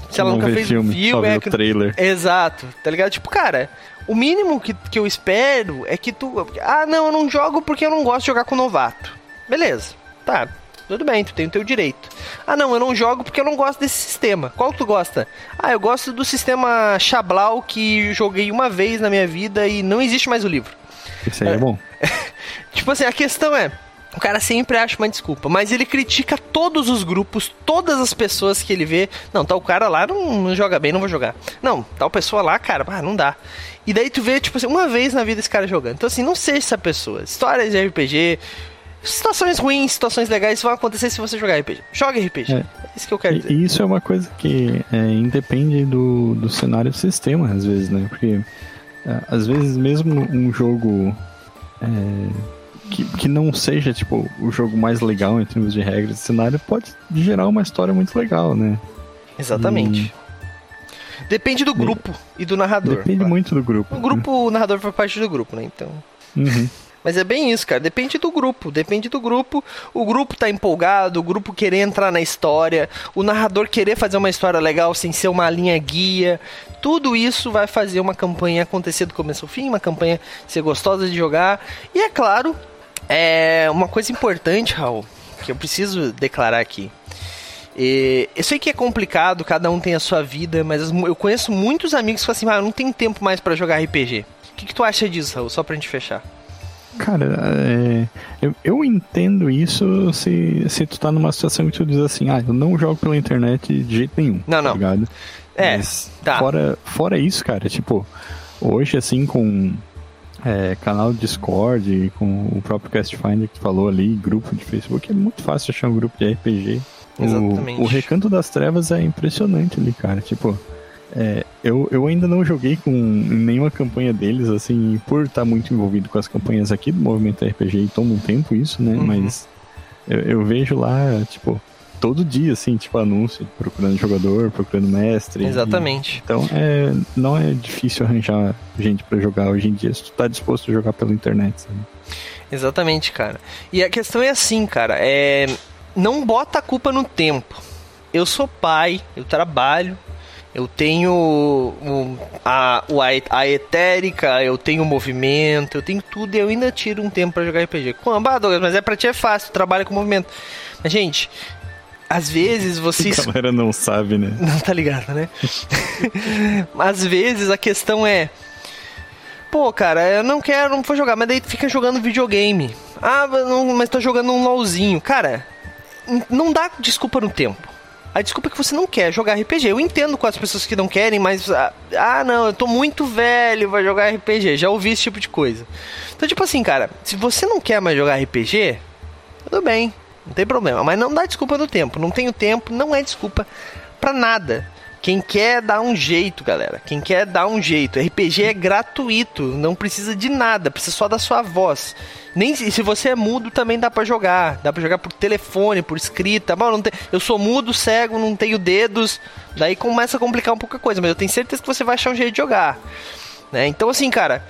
Se ela Não nunca fez filme, um filme. só é que- trailer. Exato, tá ligado? Tipo, cara, o mínimo que, que eu espero é que tu. Ah, não, eu não jogo porque eu não gosto de jogar com novato. Beleza, tá. Tudo bem, tu tem o teu direito. Ah, não, eu não jogo porque eu não gosto desse sistema. Qual que tu gosta? Ah, eu gosto do sistema Chablau que joguei uma vez na minha vida e não existe mais o livro. Esse aí é bom. Tipo assim, a questão é. O cara sempre acha uma desculpa, mas ele critica todos os grupos, todas as pessoas que ele vê. Não, tal cara lá não, não joga bem, não vou jogar. Não, tal pessoa lá, cara, ah, não dá. E daí tu vê, tipo assim, uma vez na vida esse cara jogando. Então, assim, não seja essa pessoa. Histórias de RPG, situações ruins, situações legais vão acontecer se você jogar RPG. Joga RPG. É, É. isso que eu quero E, dizer. e isso é uma coisa que é, independe do, do cenário do sistema, às vezes, né? Porque é, às vezes mesmo um jogo é, que, que não seja tipo o jogo mais legal em termos de regras de cenário pode gerar uma história muito legal, né? Exatamente. Depende do grupo e do narrador. Depende muito do grupo. O grupo, o narrador faz parte do grupo, né? Então. Uhum. Mas é bem isso, cara. Depende do grupo. Depende do grupo. O grupo tá empolgado, o grupo querer entrar na história, o narrador querer fazer uma história legal sem ser uma linha guia. Tudo isso vai fazer uma campanha acontecer do começo ao fim, uma campanha ser gostosa de jogar. E é claro, é uma coisa importante, Raul, que eu preciso declarar aqui. E eu sei que é complicado, cada um tem a sua vida, mas eu conheço muitos amigos que falam assim: ah, não tenho tempo mais para jogar RPG. O que, que, tu acha disso, Raul? Só pra gente fechar. Cara, é, eu, eu, entendo isso se, se tu tá numa situação que tu diz assim, ah, eu não jogo pela internet de jeito nenhum. Não, não. Tá ligado? É, Mas tá. Fora, fora isso, cara, tipo, hoje assim com é, canal de Discord, com o próprio Castfinder que tu falou ali, grupo de Facebook, é muito fácil achar um grupo de RPG. Exatamente. O, o Recanto das Trevas é impressionante ali, cara. Tipo, é, eu, eu ainda não joguei com nenhuma campanha deles, assim, por estar muito envolvido com as campanhas aqui do movimento RPG e toma um tempo isso, né? Uhum. Mas eu, eu, vejo lá, tipo, todo dia, assim, tipo, anúncio, procurando jogador, procurando mestre. Exatamente. E, então, é, não é difícil arranjar gente para jogar hoje em dia, se tu tá disposto a jogar pela internet, sabe? Exatamente, cara. E a questão é assim, cara, é não bota a culpa no tempo. Eu sou pai, eu trabalho, eu tenho o, a, a etérica, eu tenho movimento, eu tenho tudo e eu ainda tiro um tempo para jogar RPG. Ah, Douglas, mas é pra ti é fácil, trabalha com movimento. Mas, gente, às vezes vocês. A galera não sabe, né? Não tá ligado, né? às vezes a questão é. Pô, cara, eu não quero, não vou jogar, mas daí fica jogando videogame. Ah, não, mas tô jogando um LOLzinho. Cara, não dá desculpa no tempo. A desculpa é que você não quer jogar RPG. Eu entendo com as pessoas que não querem, mas. Ah, ah, não, eu tô muito velho pra jogar RPG. Já ouvi esse tipo de coisa. Então, tipo assim, cara, se você não quer mais jogar RPG, tudo bem, não tem problema. Mas não dá desculpa no tempo. Não tenho tempo, não é desculpa pra nada. Quem quer dar um jeito, galera. Quem quer dar um jeito. RPG é gratuito, não precisa de nada, precisa só da sua voz. Nem se você é mudo também dá para jogar, dá para jogar por telefone, por escrita. Bom, tem, eu sou mudo, cego, não tenho dedos. Daí começa a complicar um pouco a coisa, mas eu tenho certeza que você vai achar um jeito de jogar. Né? Então assim, cara,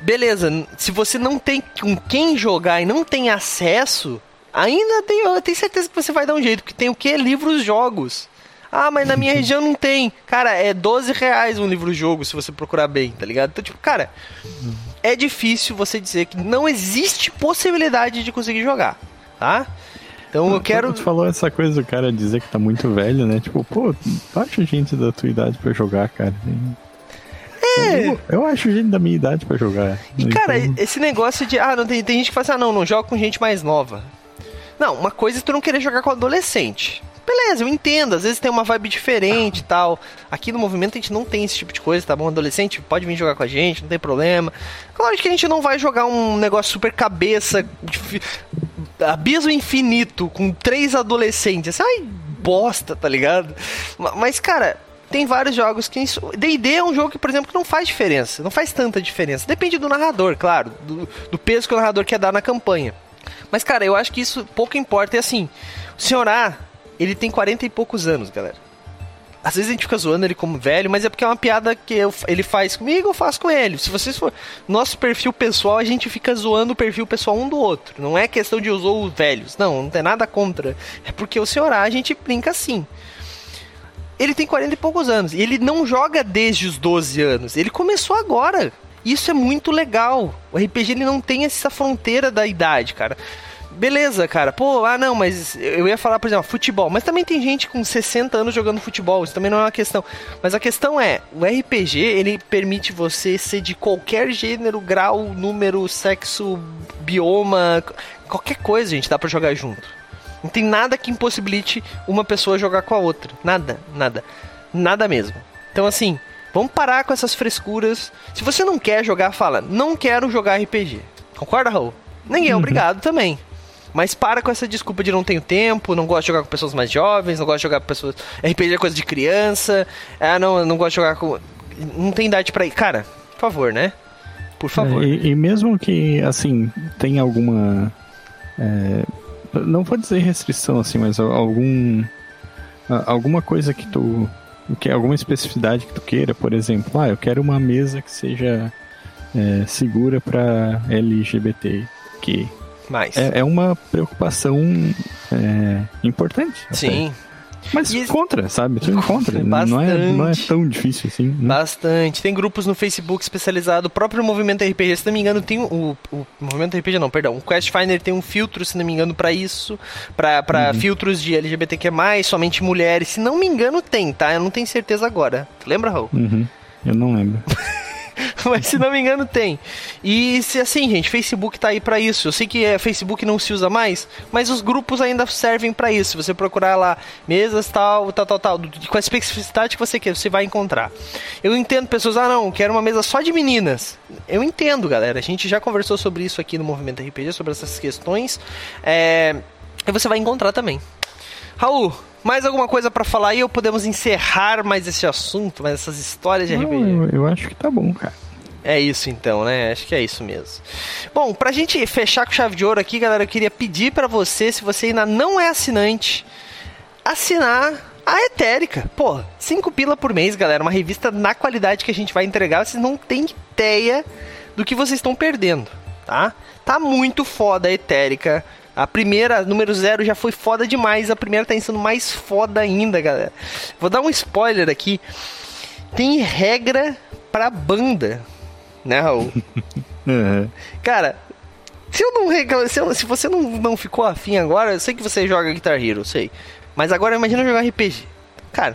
beleza, se você não tem com quem jogar e não tem acesso, ainda tem, eu tenho certeza que você vai dar um jeito, porque tem o que? Livros, jogos. Ah, mas na minha região não tem. Cara, é 12 reais um livro-jogo se você procurar bem, tá ligado? Então, tipo, cara, é difícil você dizer que não existe possibilidade de conseguir jogar, tá? Então eu quero. Tu falou essa coisa do cara dizer que tá muito velho, né? Tipo, pô, acha gente da tua idade pra jogar, cara? É. Eu, eu acho gente da minha idade pra jogar. E, cara, então... esse negócio de. Ah, não tem, tem gente que fala assim, ah, não, não joga com gente mais nova. Não, uma coisa é tu não querer jogar com adolescente. Beleza, eu entendo, às vezes tem uma vibe diferente e tal. Aqui no movimento a gente não tem esse tipo de coisa, tá bom? Adolescente pode vir jogar com a gente, não tem problema. Claro que a gente não vai jogar um negócio super cabeça, abismo infinito, com três adolescentes. Ai, bosta, tá ligado? Mas, cara, tem vários jogos que. DD é um jogo que, por exemplo, que não faz diferença. Não faz tanta diferença. Depende do narrador, claro. Do, do peso que o narrador quer dar na campanha. Mas, cara, eu acho que isso pouco importa. É assim, o senhor A ele tem 40 e poucos anos, galera. Às vezes a gente fica zoando ele como velho, mas é porque é uma piada que eu, ele faz comigo, eu faço com ele. Se vocês for. Nosso perfil pessoal, a gente fica zoando o perfil pessoal um do outro. Não é questão de usar os velhos. Não, não tem nada contra. É porque o senhor a gente brinca assim. Ele tem 40 e poucos anos. E ele não joga desde os 12 anos. Ele começou agora. Isso é muito legal. O RPG ele não tem essa fronteira da idade, cara beleza, cara. Pô, ah, não, mas eu ia falar, por exemplo, futebol. Mas também tem gente com 60 anos jogando futebol. Isso também não é uma questão. Mas a questão é, o RPG, ele permite você ser de qualquer gênero, grau, número, sexo, bioma, qualquer coisa, gente, dá para jogar junto. Não tem nada que impossibilite uma pessoa jogar com a outra. Nada, nada. Nada mesmo. Então, assim, vamos parar com essas frescuras. Se você não quer jogar, fala, não quero jogar RPG. Concorda, Raul? Ninguém é uhum. obrigado também. Mas para com essa desculpa de não tenho tempo, não gosto de jogar com pessoas mais jovens, não gosto de jogar com pessoas. RPG é coisa de criança. Ah, não, não gosto de jogar com. Não tem idade para ir. Cara, por favor, né? Por favor. É, e, e, mesmo que, assim, tem alguma. É, não vou dizer restrição, assim, mas algum. Alguma coisa que tu. Que, alguma especificidade que tu queira, por exemplo, ah, eu quero uma mesa que seja é, segura para LGBT. Mais. é, é uma preocupação é, importante. até. Sim, Mas E- contra, sabe? Tu encontra. Não é, não é tão difícil assim. né? Bastante. Tem grupos no Facebook especializado. O próprio Movimento RPG, se não me engano, tem o, o Movimento RPG, não, perdão. O Quest Finder tem um filtro, se não me engano, pra isso. Pra, pra filtros de LGBTQ+, somente mulheres. Se não me engano, tem, tá? Eu não tenho certeza agora. Tu lembra, Raul? Uhum. Eu não lembro. Mas se não me engano, tem. E se assim, gente, Facebook tá aí pra isso. Eu sei que é, Facebook não se usa mais, mas os grupos ainda servem pra isso. Você procurar lá mesas tal, tal, tal, tal, com a especificidade que você quer, você vai encontrar. Eu entendo pessoas, ah não, quero uma mesa só de meninas. Eu entendo, galera. A gente já conversou sobre isso aqui no Movimento RPG, sobre essas questões. É... E você vai encontrar também. Raul, mais alguma coisa pra falar aí ou podemos encerrar mais esse assunto, mais essas histórias de Não, RPG? eu, eu acho que tá bom, cara. É isso então, né? Acho que é isso mesmo. Bom, pra gente fechar com chave de ouro aqui, galera, eu queria pedir pra você, se você ainda não é assinante, assinar a Etérica. Pô, 5 pila por mês, galera, uma revista na qualidade que a gente vai entregar, vocês não têm ideia do que vocês estão perdendo, tá? Tá muito foda a Etérica. A primeira, número zero, já foi foda demais. A primeira tá sendo mais foda ainda, galera. Vou dar um spoiler aqui. Tem regra pra banda, né, Raul? Uhum. Cara, se eu não recla- se, eu- se você não, não ficou afim agora, eu sei que você joga Guitar Hero, eu sei. Mas agora imagina jogar RPG. Cara.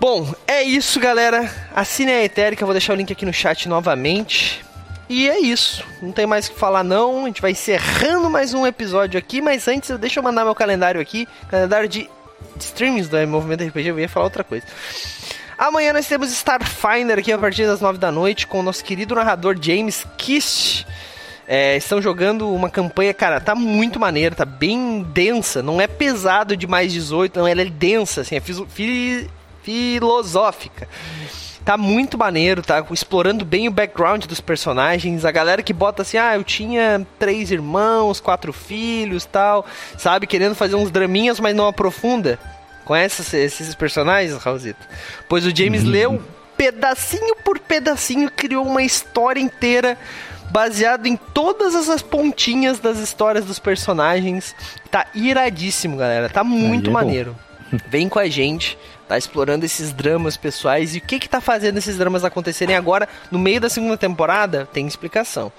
Bom, é isso, galera. Assine a Etérica, vou deixar o link aqui no chat novamente. E é isso. Não tem mais o que falar não. A gente vai encerrando mais um episódio aqui, mas antes deixa eu mandar meu calendário aqui, calendário de streams do Movimento RPG, eu ia falar outra coisa. Amanhã nós temos Starfinder aqui a partir das 9 da noite com o nosso querido narrador James Kist. É, estão jogando uma campanha, cara, tá muito maneiro, tá bem densa, não é pesado de mais 18, não, ela é densa, assim, é filosófica. Tá muito maneiro, tá explorando bem o background dos personagens. A galera que bota assim, ah, eu tinha três irmãos, quatro filhos, tal, sabe, querendo fazer uns draminhas, mas não aprofunda. Conhece esses- personagens, Raulzito? Pois o James leu pedacinho por pedacinho, criou uma história inteira baseado em todas essas pontinhas das histórias dos personagens. Tá iradíssimo, galera. Tá muito é maneiro. Vem com a gente, tá explorando esses dramas pessoais e o que que tá fazendo esses dramas acontecerem agora no meio da segunda temporada? Tem explicação.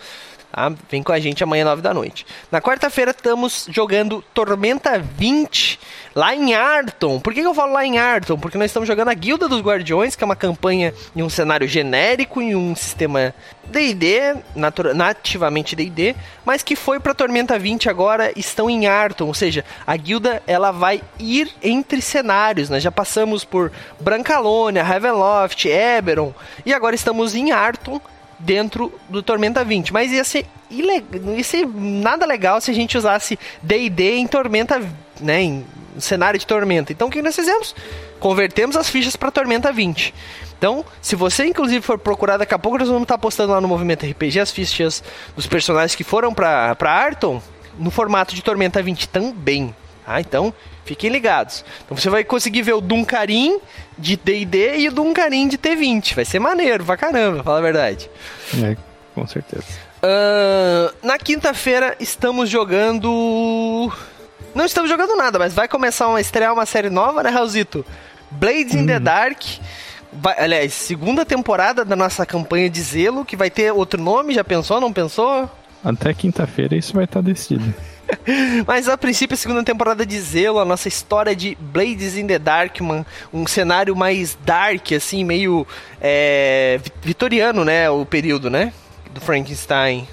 Tá? Vem com a gente amanhã, 9 da noite. Na quarta-feira estamos jogando Tormenta 20 lá em Arton. Por que, que eu falo lá em Arton? Porque nós estamos jogando a Guilda dos Guardiões, que é uma campanha em um cenário genérico, em um sistema DD, nativamente DD, mas que foi para Tormenta 20 agora, estão em Arton. Ou seja, a guilda ela vai ir entre cenários. Nós já passamos por Brancalônia, Ravenloft, Eberron, e agora estamos em Arton dentro do Tormenta 20. Mas ia ser, ileg... não ia ser nada legal se a gente usasse D&D em Tormenta, né, em cenário de Tormenta. Então o que nós fizemos? Convertemos as fichas para Tormenta 20. Então, se você inclusive for procurar daqui a pouco, nós vamos estar postando lá no Movimento RPG as fichas dos personagens que foram para Arton no formato de Tormenta 20 também. Tá? Então, fiquem ligados. Então você vai conseguir ver o Duncarim de D&D e o Duncarim de T20. Vai ser maneiro pra caramba, fala a verdade. É, com certeza. Ahn, na quinta-feira estamos jogando. Não estamos jogando nada, mas vai começar a estrear uma série nova, né, Raulzito? Blades in the Dark. Vai- aliás, segunda temporada da nossa campanha de Zelo, que vai ter outro nome, já pensou? Não pensou? Até quinta-feira isso vai estar decidido. Mas a princípio, a segunda temporada de Zelo, a nossa história de Blades in the Dark, uma- um cenário mais dark, assim, meio é, vi- vitoriano, né? O período, né? Do Frankenstein.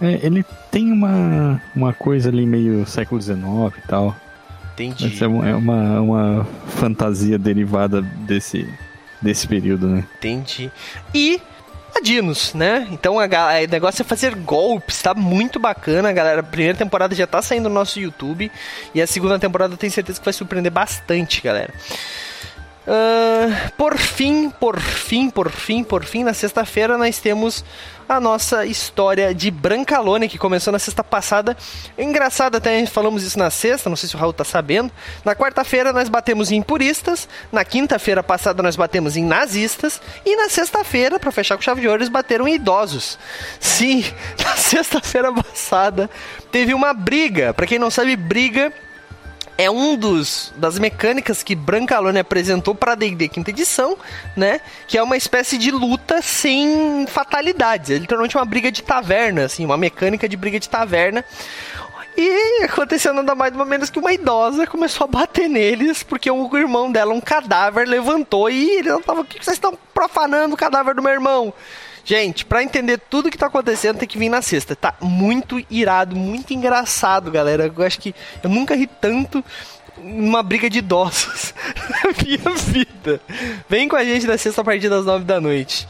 É, ele tem uma, uma coisa ali meio século XIX e tal. Entendi. Mas é uma, é uma, uma fantasia derivada desse, desse período, né? Entendi. E a Dinos, né? Então a ga- o negócio é fazer golpes, tá muito bacana, galera. A primeira temporada já tá saindo no nosso YouTube e a segunda temporada eu tenho certeza que vai surpreender bastante, galera. Uh, por fim, por fim, por fim, por fim, na sexta-feira nós temos a nossa história de Brancalone, que começou na sexta passada. Engraçado, até falamos isso na sexta, não sei se o Raul tá sabendo. Na quarta-feira nós batemos em puristas, na quinta-feira passada nós batemos em nazistas, e na sexta-feira, para fechar com chave de ouro, eles bateram em idosos. Sim, na sexta-feira passada teve uma briga. Para quem não sabe, briga é um dos das mecânicas que Brancalone apresentou para D&D quinta edição, né? Que é uma espécie de luta sem fatalidades, é literalmente uma briga de taverna, assim, uma mecânica de briga de taverna. E aconteceu nada mais nada menos que uma idosa começou a bater neles porque o irmão dela, um cadáver, levantou e ele não tava. O que vocês estão profanando o cadáver do meu irmão? Gente, para entender tudo que tá acontecendo, tem que vir na sexta. Tá muito irado, muito engraçado, galera. Eu acho que eu nunca ri tanto numa briga de idosos na minha vida. Vem com a gente na sexta a partir das nove da noite.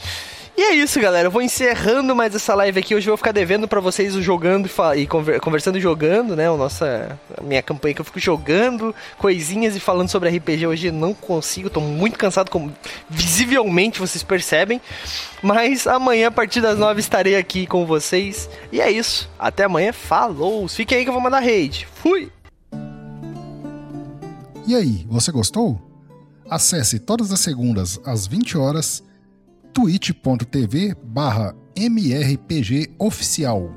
E é isso, galera. Eu vou encerrando mais essa live aqui. Hoje eu vou ficar devendo para vocês o jogando e, conversando e jogando, né? O nossa, a minha campanha que eu fico jogando coisinhas e falando sobre RPG. Hoje não consigo, tô muito cansado, como visivelmente vocês percebem. Mas amanhã, a partir das nove, estarei aqui com vocês. E é isso. Até amanhã. Falou! Fiquem aí que eu vou mandar raid. Fui! E aí, você gostou? Acesse todas as segundas às 20 horas twitch.tv barra mrpgoficial.